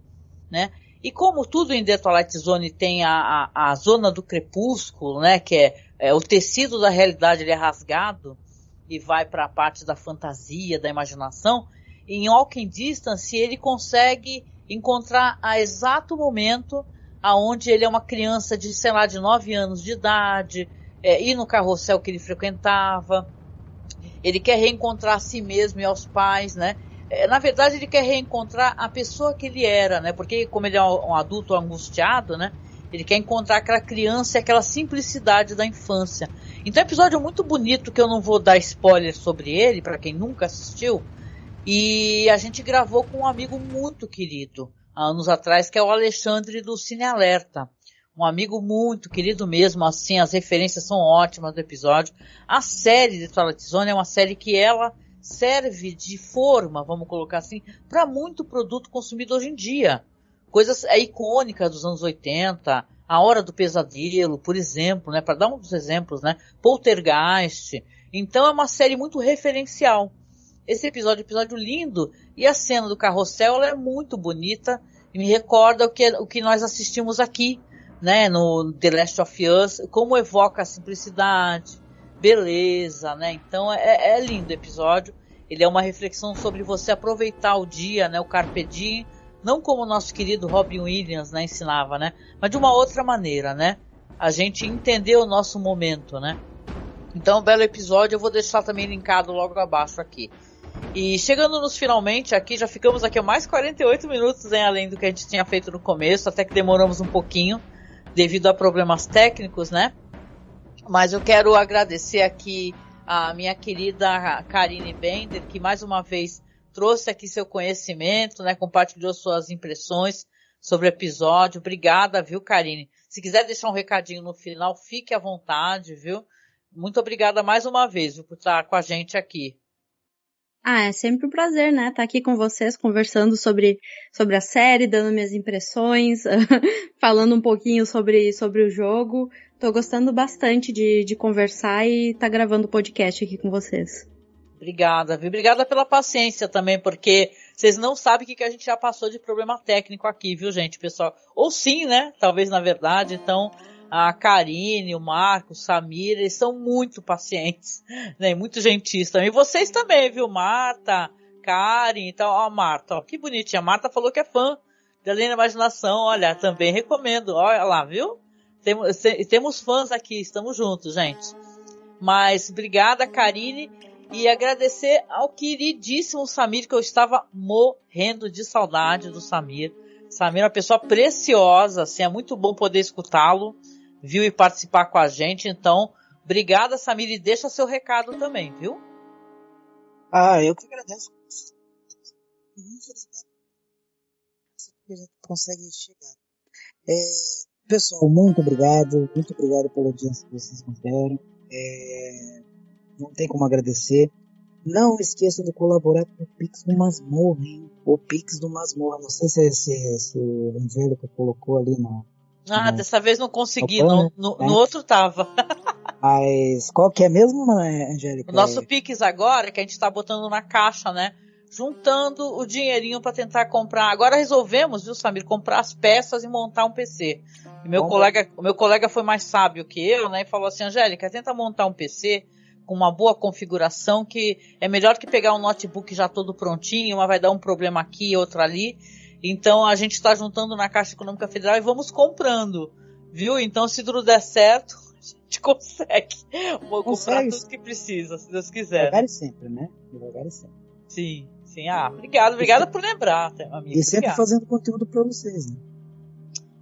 né? E como tudo em The Twilight Zone tem a, a, a zona do crepúsculo, né, que é, é, o tecido da realidade ele é rasgado e vai para a parte da fantasia, da imaginação, em Walking Distance ele consegue encontrar a exato momento aonde ele é uma criança de, sei lá, de 9 anos de idade, é, ir no carrossel que ele frequentava, ele quer reencontrar a si mesmo e aos pais, né? É, na verdade, ele quer reencontrar a pessoa que ele era, né? Porque como ele é um adulto angustiado, né? Ele quer encontrar aquela criança e aquela simplicidade da infância. Então é um episódio muito bonito que eu não vou dar spoiler sobre ele para quem nunca assistiu. E a gente gravou com um amigo muito querido há anos atrás, que é o Alexandre do Cine Alerta. Um amigo muito querido mesmo, assim, as referências são ótimas do episódio. A série de Twilight Zone é uma série que ela serve de forma, vamos colocar assim, para muito produto consumido hoje em dia. Coisas é, icônicas dos anos 80, A Hora do Pesadelo, por exemplo, né, para dar um dos exemplos, né, Poltergeist. Então é uma série muito referencial. Esse episódio é episódio lindo e a cena do carrossel é muito bonita e me recorda o que, o que nós assistimos aqui, né, no The Last of Us, como evoca a simplicidade, beleza, né? Então é, é lindo o episódio. Ele é uma reflexão sobre você aproveitar o dia, né? O carpe diem, não como o nosso querido Robin Williams, né, ensinava, né? Mas de uma outra maneira, né? A gente entender o nosso momento, né? Então, belo episódio, eu vou deixar também linkado logo abaixo aqui. E chegando nos finalmente aqui, já ficamos aqui mais 48 minutos, hein, além do que a gente tinha feito no começo, até que demoramos um pouquinho devido a problemas técnicos, né? Mas eu quero agradecer aqui a minha querida Karine Bender, que mais uma vez trouxe aqui seu conhecimento, né? Compartilhou suas impressões sobre o episódio. Obrigada, viu, Karine? Se quiser deixar um recadinho no final, fique à vontade, viu? Muito obrigada mais uma vez viu, por estar com a gente aqui. Ah, é sempre um prazer, né? Estar aqui com vocês, conversando sobre, sobre a série, dando minhas impressões, falando um pouquinho sobre, sobre o jogo. Tô gostando bastante de, de conversar e estar tá gravando o podcast aqui com vocês. Obrigada, viu? Obrigada pela paciência também, porque vocês não sabem o que, que a gente já passou de problema técnico aqui, viu, gente, pessoal? Ou sim, né? Talvez na verdade. Então, a Karine, o Marco, o Samir, eles são muito pacientes, né? Muito gentis também. E vocês também, viu? Marta, Karen, então, ó, Marta, ó, que bonitinha. A Marta falou que é fã da Lei da Imaginação, olha, também recomendo, olha lá, viu? Temos, temos fãs aqui, estamos juntos, gente. Mas obrigada, Karine, e agradecer ao queridíssimo Samir, que eu estava morrendo de saudade do Samir. Samir é uma pessoa preciosa, assim, é muito bom poder escutá-lo, viu, e participar com a gente. Então, obrigada, Samir, e deixa seu recado também, viu? Ah, eu que agradeço. Infelizmente, a gente consegue chegar. É, Pessoal, muito obrigado, muito obrigado pela audiência que vocês me deram. É, não tem como agradecer. Não esqueçam de colaborar com o Pix do Masmorra, hein? O Pix do Masmorra. Não sei se, se, se o Angélica colocou ali na. Ah, no, dessa vez não consegui, no, no, é. no, outro tava. Mas qual que é mesmo, Angélica? O nosso Pix agora, que a gente tá botando na caixa, né? juntando o dinheirinho para tentar comprar. Agora resolvemos, viu, Samir, comprar as peças e montar um PC. E meu colega, o meu colega foi mais sábio que eu, né, e falou assim, Angélica, tenta montar um PC com uma boa configuração que é melhor que pegar um notebook já todo prontinho, mas vai dar um problema aqui e outro ali. Então a gente está juntando na Caixa Econômica Federal e vamos comprando, viu? Então se tudo der certo, a gente consegue, consegue. comprar tudo que precisa, se Deus quiser. Devagar e sempre, né? Devagar e sempre. Sim. Sim, ah, obrigado, obrigada por lembrar, amigo. E sempre obrigado. fazendo conteúdo para vocês, né?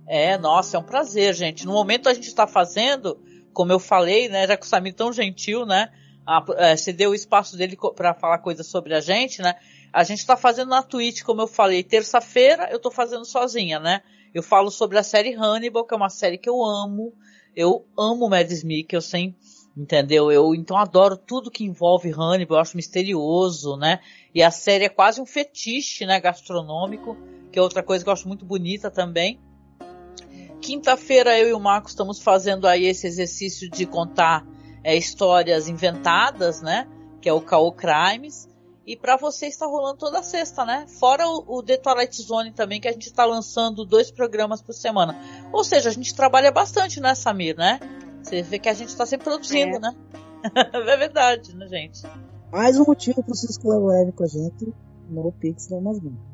É, nossa, é um prazer, gente. No momento a gente está fazendo, como eu falei, né, já que o Samir tão gentil, né, a, é, cedeu o espaço dele para falar coisas sobre a gente, né, a gente está fazendo na Twitch, como eu falei, terça-feira eu estou fazendo sozinha, né, eu falo sobre a série Hannibal, que é uma série que eu amo, eu amo Mads Mikkelsen, Entendeu? Eu então adoro tudo que envolve Hannibal, eu acho misterioso, né? E a série é quase um fetiche, né, gastronômico, que é outra coisa que eu acho muito bonita também. quinta-feira eu e o Marcos estamos fazendo aí esse exercício de contar é, histórias inventadas, né? Que é o Caô Crimes. E para você está rolando toda sexta, né? Fora o, o The Twilight Zone também, que a gente está lançando dois programas por semana. Ou seja, a gente trabalha bastante, né, Samir, né? Você vê que a gente está sempre produzindo, é. né? é verdade, né, gente? Mais um motivo para vocês colaborarem com a gente no Pix da Masmina.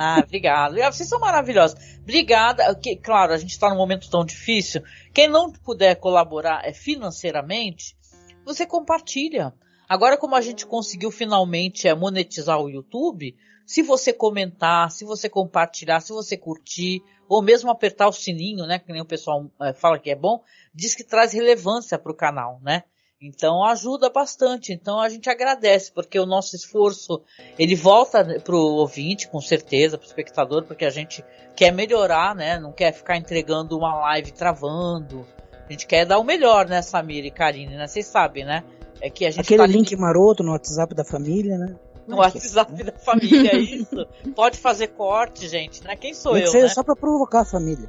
Ah, obrigado. Vocês são maravilhosos. Obrigada. Que, claro, a gente está num momento tão difícil. Quem não puder colaborar é, financeiramente, você compartilha. Agora, como a gente conseguiu finalmente é, monetizar o YouTube, se você comentar, se você compartilhar, se você curtir, ou mesmo apertar o sininho, né, que nem o pessoal é, fala que é bom, diz que traz relevância para o canal, né? Então ajuda bastante. Então a gente agradece porque o nosso esforço ele volta o ouvinte, com certeza, para o espectador, porque a gente quer melhorar, né? Não quer ficar entregando uma live travando. A gente quer dar o melhor, né, Samir e Karine, né? Vocês sabem, né? É que a gente Aquele tá link maroto no WhatsApp da família, né? No WhatsApp da família, é isso. Pode fazer corte, gente, né? Quem sou Tem eu, né? só para provocar a família.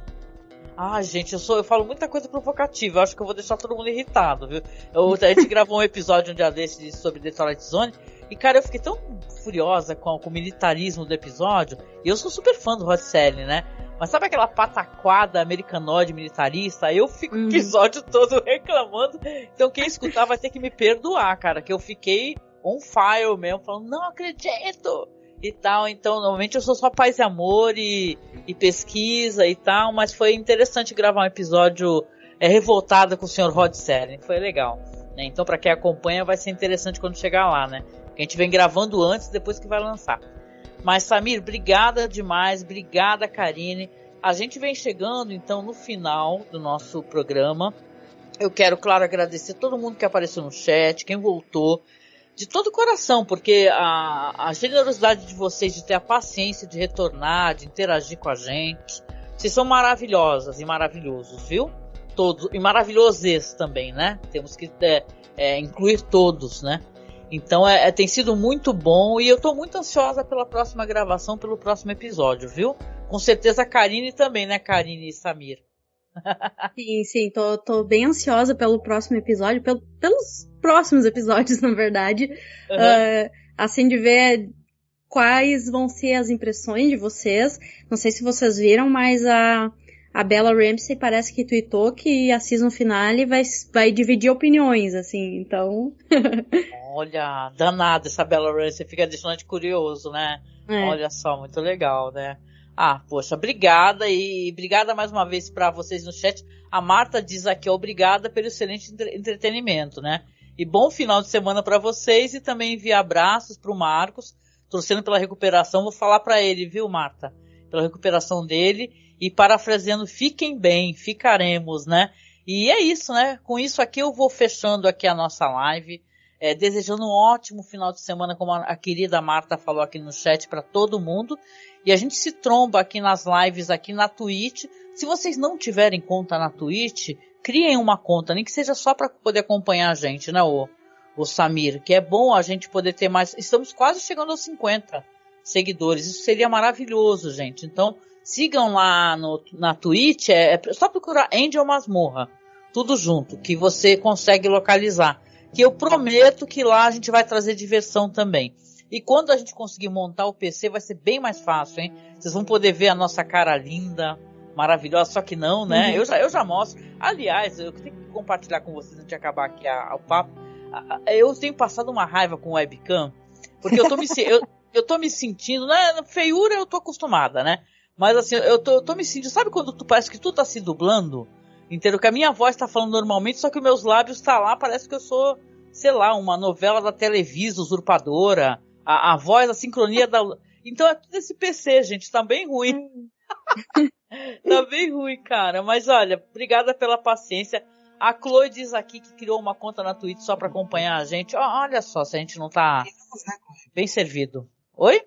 Ah, gente, eu sou, eu falo muita coisa provocativa. Eu acho que eu vou deixar todo mundo irritado, viu? Eu, a gente gravou um episódio um dia desse sobre Twilight Zone. E, cara, eu fiquei tão furiosa com, com o militarismo do episódio. E eu sou super fã do Rod né? Mas sabe aquela pataquada americanoide militarista? Eu fico o episódio todo reclamando. Então quem escutar vai ter que me perdoar, cara. Que eu fiquei on fire mesmo, falando, não acredito! E tal. Então, normalmente eu sou só paz e amor e, e pesquisa e tal. Mas foi interessante gravar um episódio é, revoltado com o Sr. Rod Serling. Foi legal. Né? Então, para quem acompanha, vai ser interessante quando chegar lá, né? Que a gente vem gravando antes, depois que vai lançar. Mas Samir, obrigada demais, obrigada Karine. A gente vem chegando então no final do nosso programa. Eu quero, claro, agradecer todo mundo que apareceu no chat, quem voltou, de todo o coração, porque a, a generosidade de vocês de ter a paciência de retornar, de interagir com a gente. Vocês são maravilhosas e maravilhosos, viu? Todos, e maravilhosos também, né? Temos que é, é, incluir todos, né? Então é, é, tem sido muito bom e eu tô muito ansiosa pela próxima gravação, pelo próximo episódio, viu? Com certeza a Karine também, né, Karine e Samir? sim, sim, tô, tô bem ansiosa pelo próximo episódio, pelo, pelos próximos episódios, na verdade. Uhum. Uh, assim, de ver quais vão ser as impressões de vocês. Não sei se vocês viram, mas a, a Bella Ramsey parece que tweetou que a season finale vai, vai dividir opiniões, assim, então. Olha, danada essa Bella Ramsey, fica deixando de curioso, né? É. Olha só, muito legal, né? Ah, poxa, obrigada e obrigada mais uma vez para vocês no chat. A Marta diz aqui, obrigada pelo excelente entretenimento, né? E bom final de semana para vocês e também enviar abraços para o Marcos, torcendo pela recuperação. Vou falar para ele, viu, Marta? Pela recuperação dele e parafraseando, fiquem bem, ficaremos, né? E é isso, né? Com isso aqui eu vou fechando aqui a nossa live, é, desejando um ótimo final de semana, como a, a querida Marta falou aqui no chat para todo mundo. E a gente se tromba aqui nas lives aqui na Twitch. Se vocês não tiverem conta na Twitch, criem uma conta, nem que seja só para poder acompanhar a gente, né, o, o Samir? Que é bom a gente poder ter mais. Estamos quase chegando aos 50 seguidores. Isso seria maravilhoso, gente. Então, Sigam lá no, na Twitch, é, é só procurar Angel Masmorra. Tudo junto, que você consegue localizar. Que eu prometo que lá a gente vai trazer diversão também. E quando a gente conseguir montar o PC, vai ser bem mais fácil, hein? Vocês vão poder ver a nossa cara linda, maravilhosa, só que não, né? Uhum. Eu, já, eu já mostro. Aliás, eu tenho que compartilhar com vocês antes de acabar aqui a, a, o papo. Eu tenho passado uma raiva com o webcam, porque eu tô me, eu, eu tô me sentindo, né? Feiura eu tô acostumada, né? Mas assim, eu tô, tô me sentindo. Sabe quando tu parece que tu tá se dublando? Inteiro, que a minha voz tá falando normalmente, só que os meus lábios tá lá, parece que eu sou, sei lá, uma novela da Televisa, usurpadora. A, a voz, a sincronia da. Então é tudo esse PC, gente, tá bem ruim. tá bem ruim, cara. Mas olha, obrigada pela paciência. A Chloe diz aqui que criou uma conta na Twitch só para acompanhar a gente. Olha só se a gente não tá bem servido. Oi?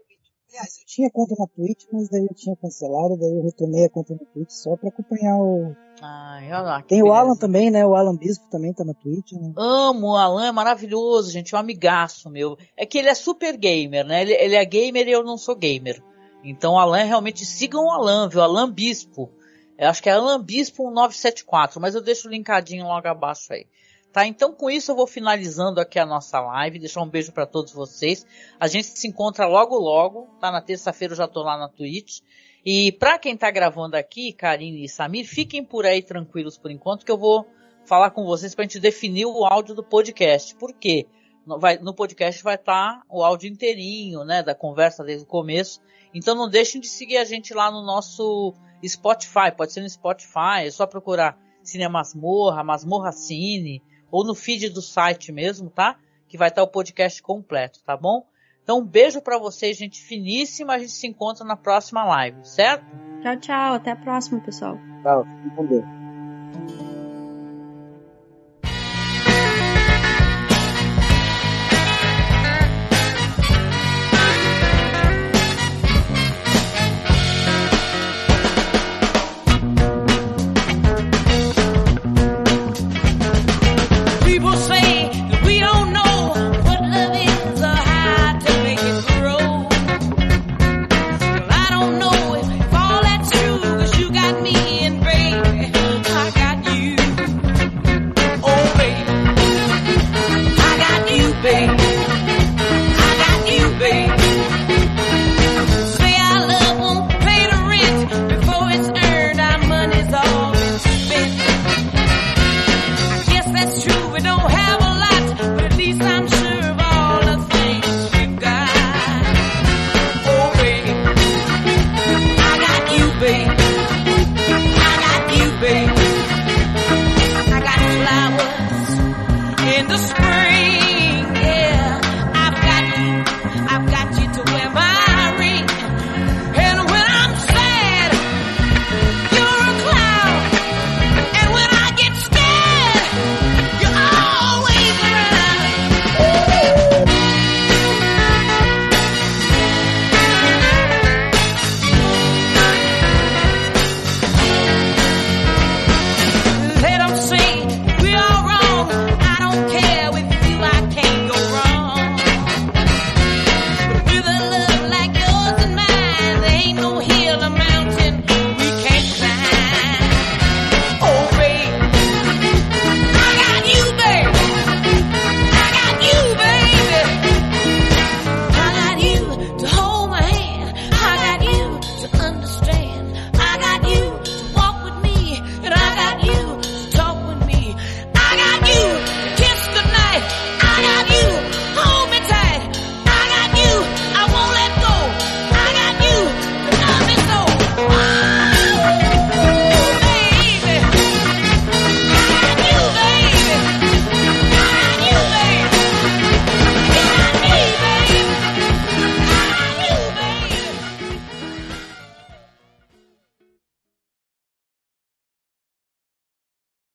Aliás, eu tinha conta na Twitch, mas daí eu tinha cancelado, daí eu retomei a conta na Twitch só pra acompanhar o. Ai, olha lá. Tem beleza. o Alan também, né? O Alan Bispo também tá na Twitch, né? Amo o Alan, é maravilhoso, gente. É um amigaço meu. É que ele é super gamer, né? Ele, ele é gamer e eu não sou gamer. Então, Alan, realmente sigam o Alan, viu? Alan Bispo. Eu acho que é Alan Bispo 1974, mas eu deixo o linkadinho logo abaixo aí. Tá? Então com isso eu vou finalizando aqui a nossa live, deixar um beijo para todos vocês. A gente se encontra logo logo, tá? Na terça-feira eu já tô lá na Twitch. E para quem tá gravando aqui, Karine e Samir, fiquem por aí tranquilos por enquanto que eu vou falar com vocês pra gente definir o áudio do podcast. Por quê? No, vai, no podcast vai estar tá o áudio inteirinho, né, da conversa desde o começo. Então não deixem de seguir a gente lá no nosso Spotify, pode ser no Spotify, é só procurar Cine Masmorra, Masmorra Cine, ou no feed do site mesmo, tá? Que vai estar o podcast completo, tá bom? Então um beijo para vocês, gente finíssima. A gente se encontra na próxima live, certo? Tchau, tchau. Até a próxima, pessoal. Tchau. Fique com Deus.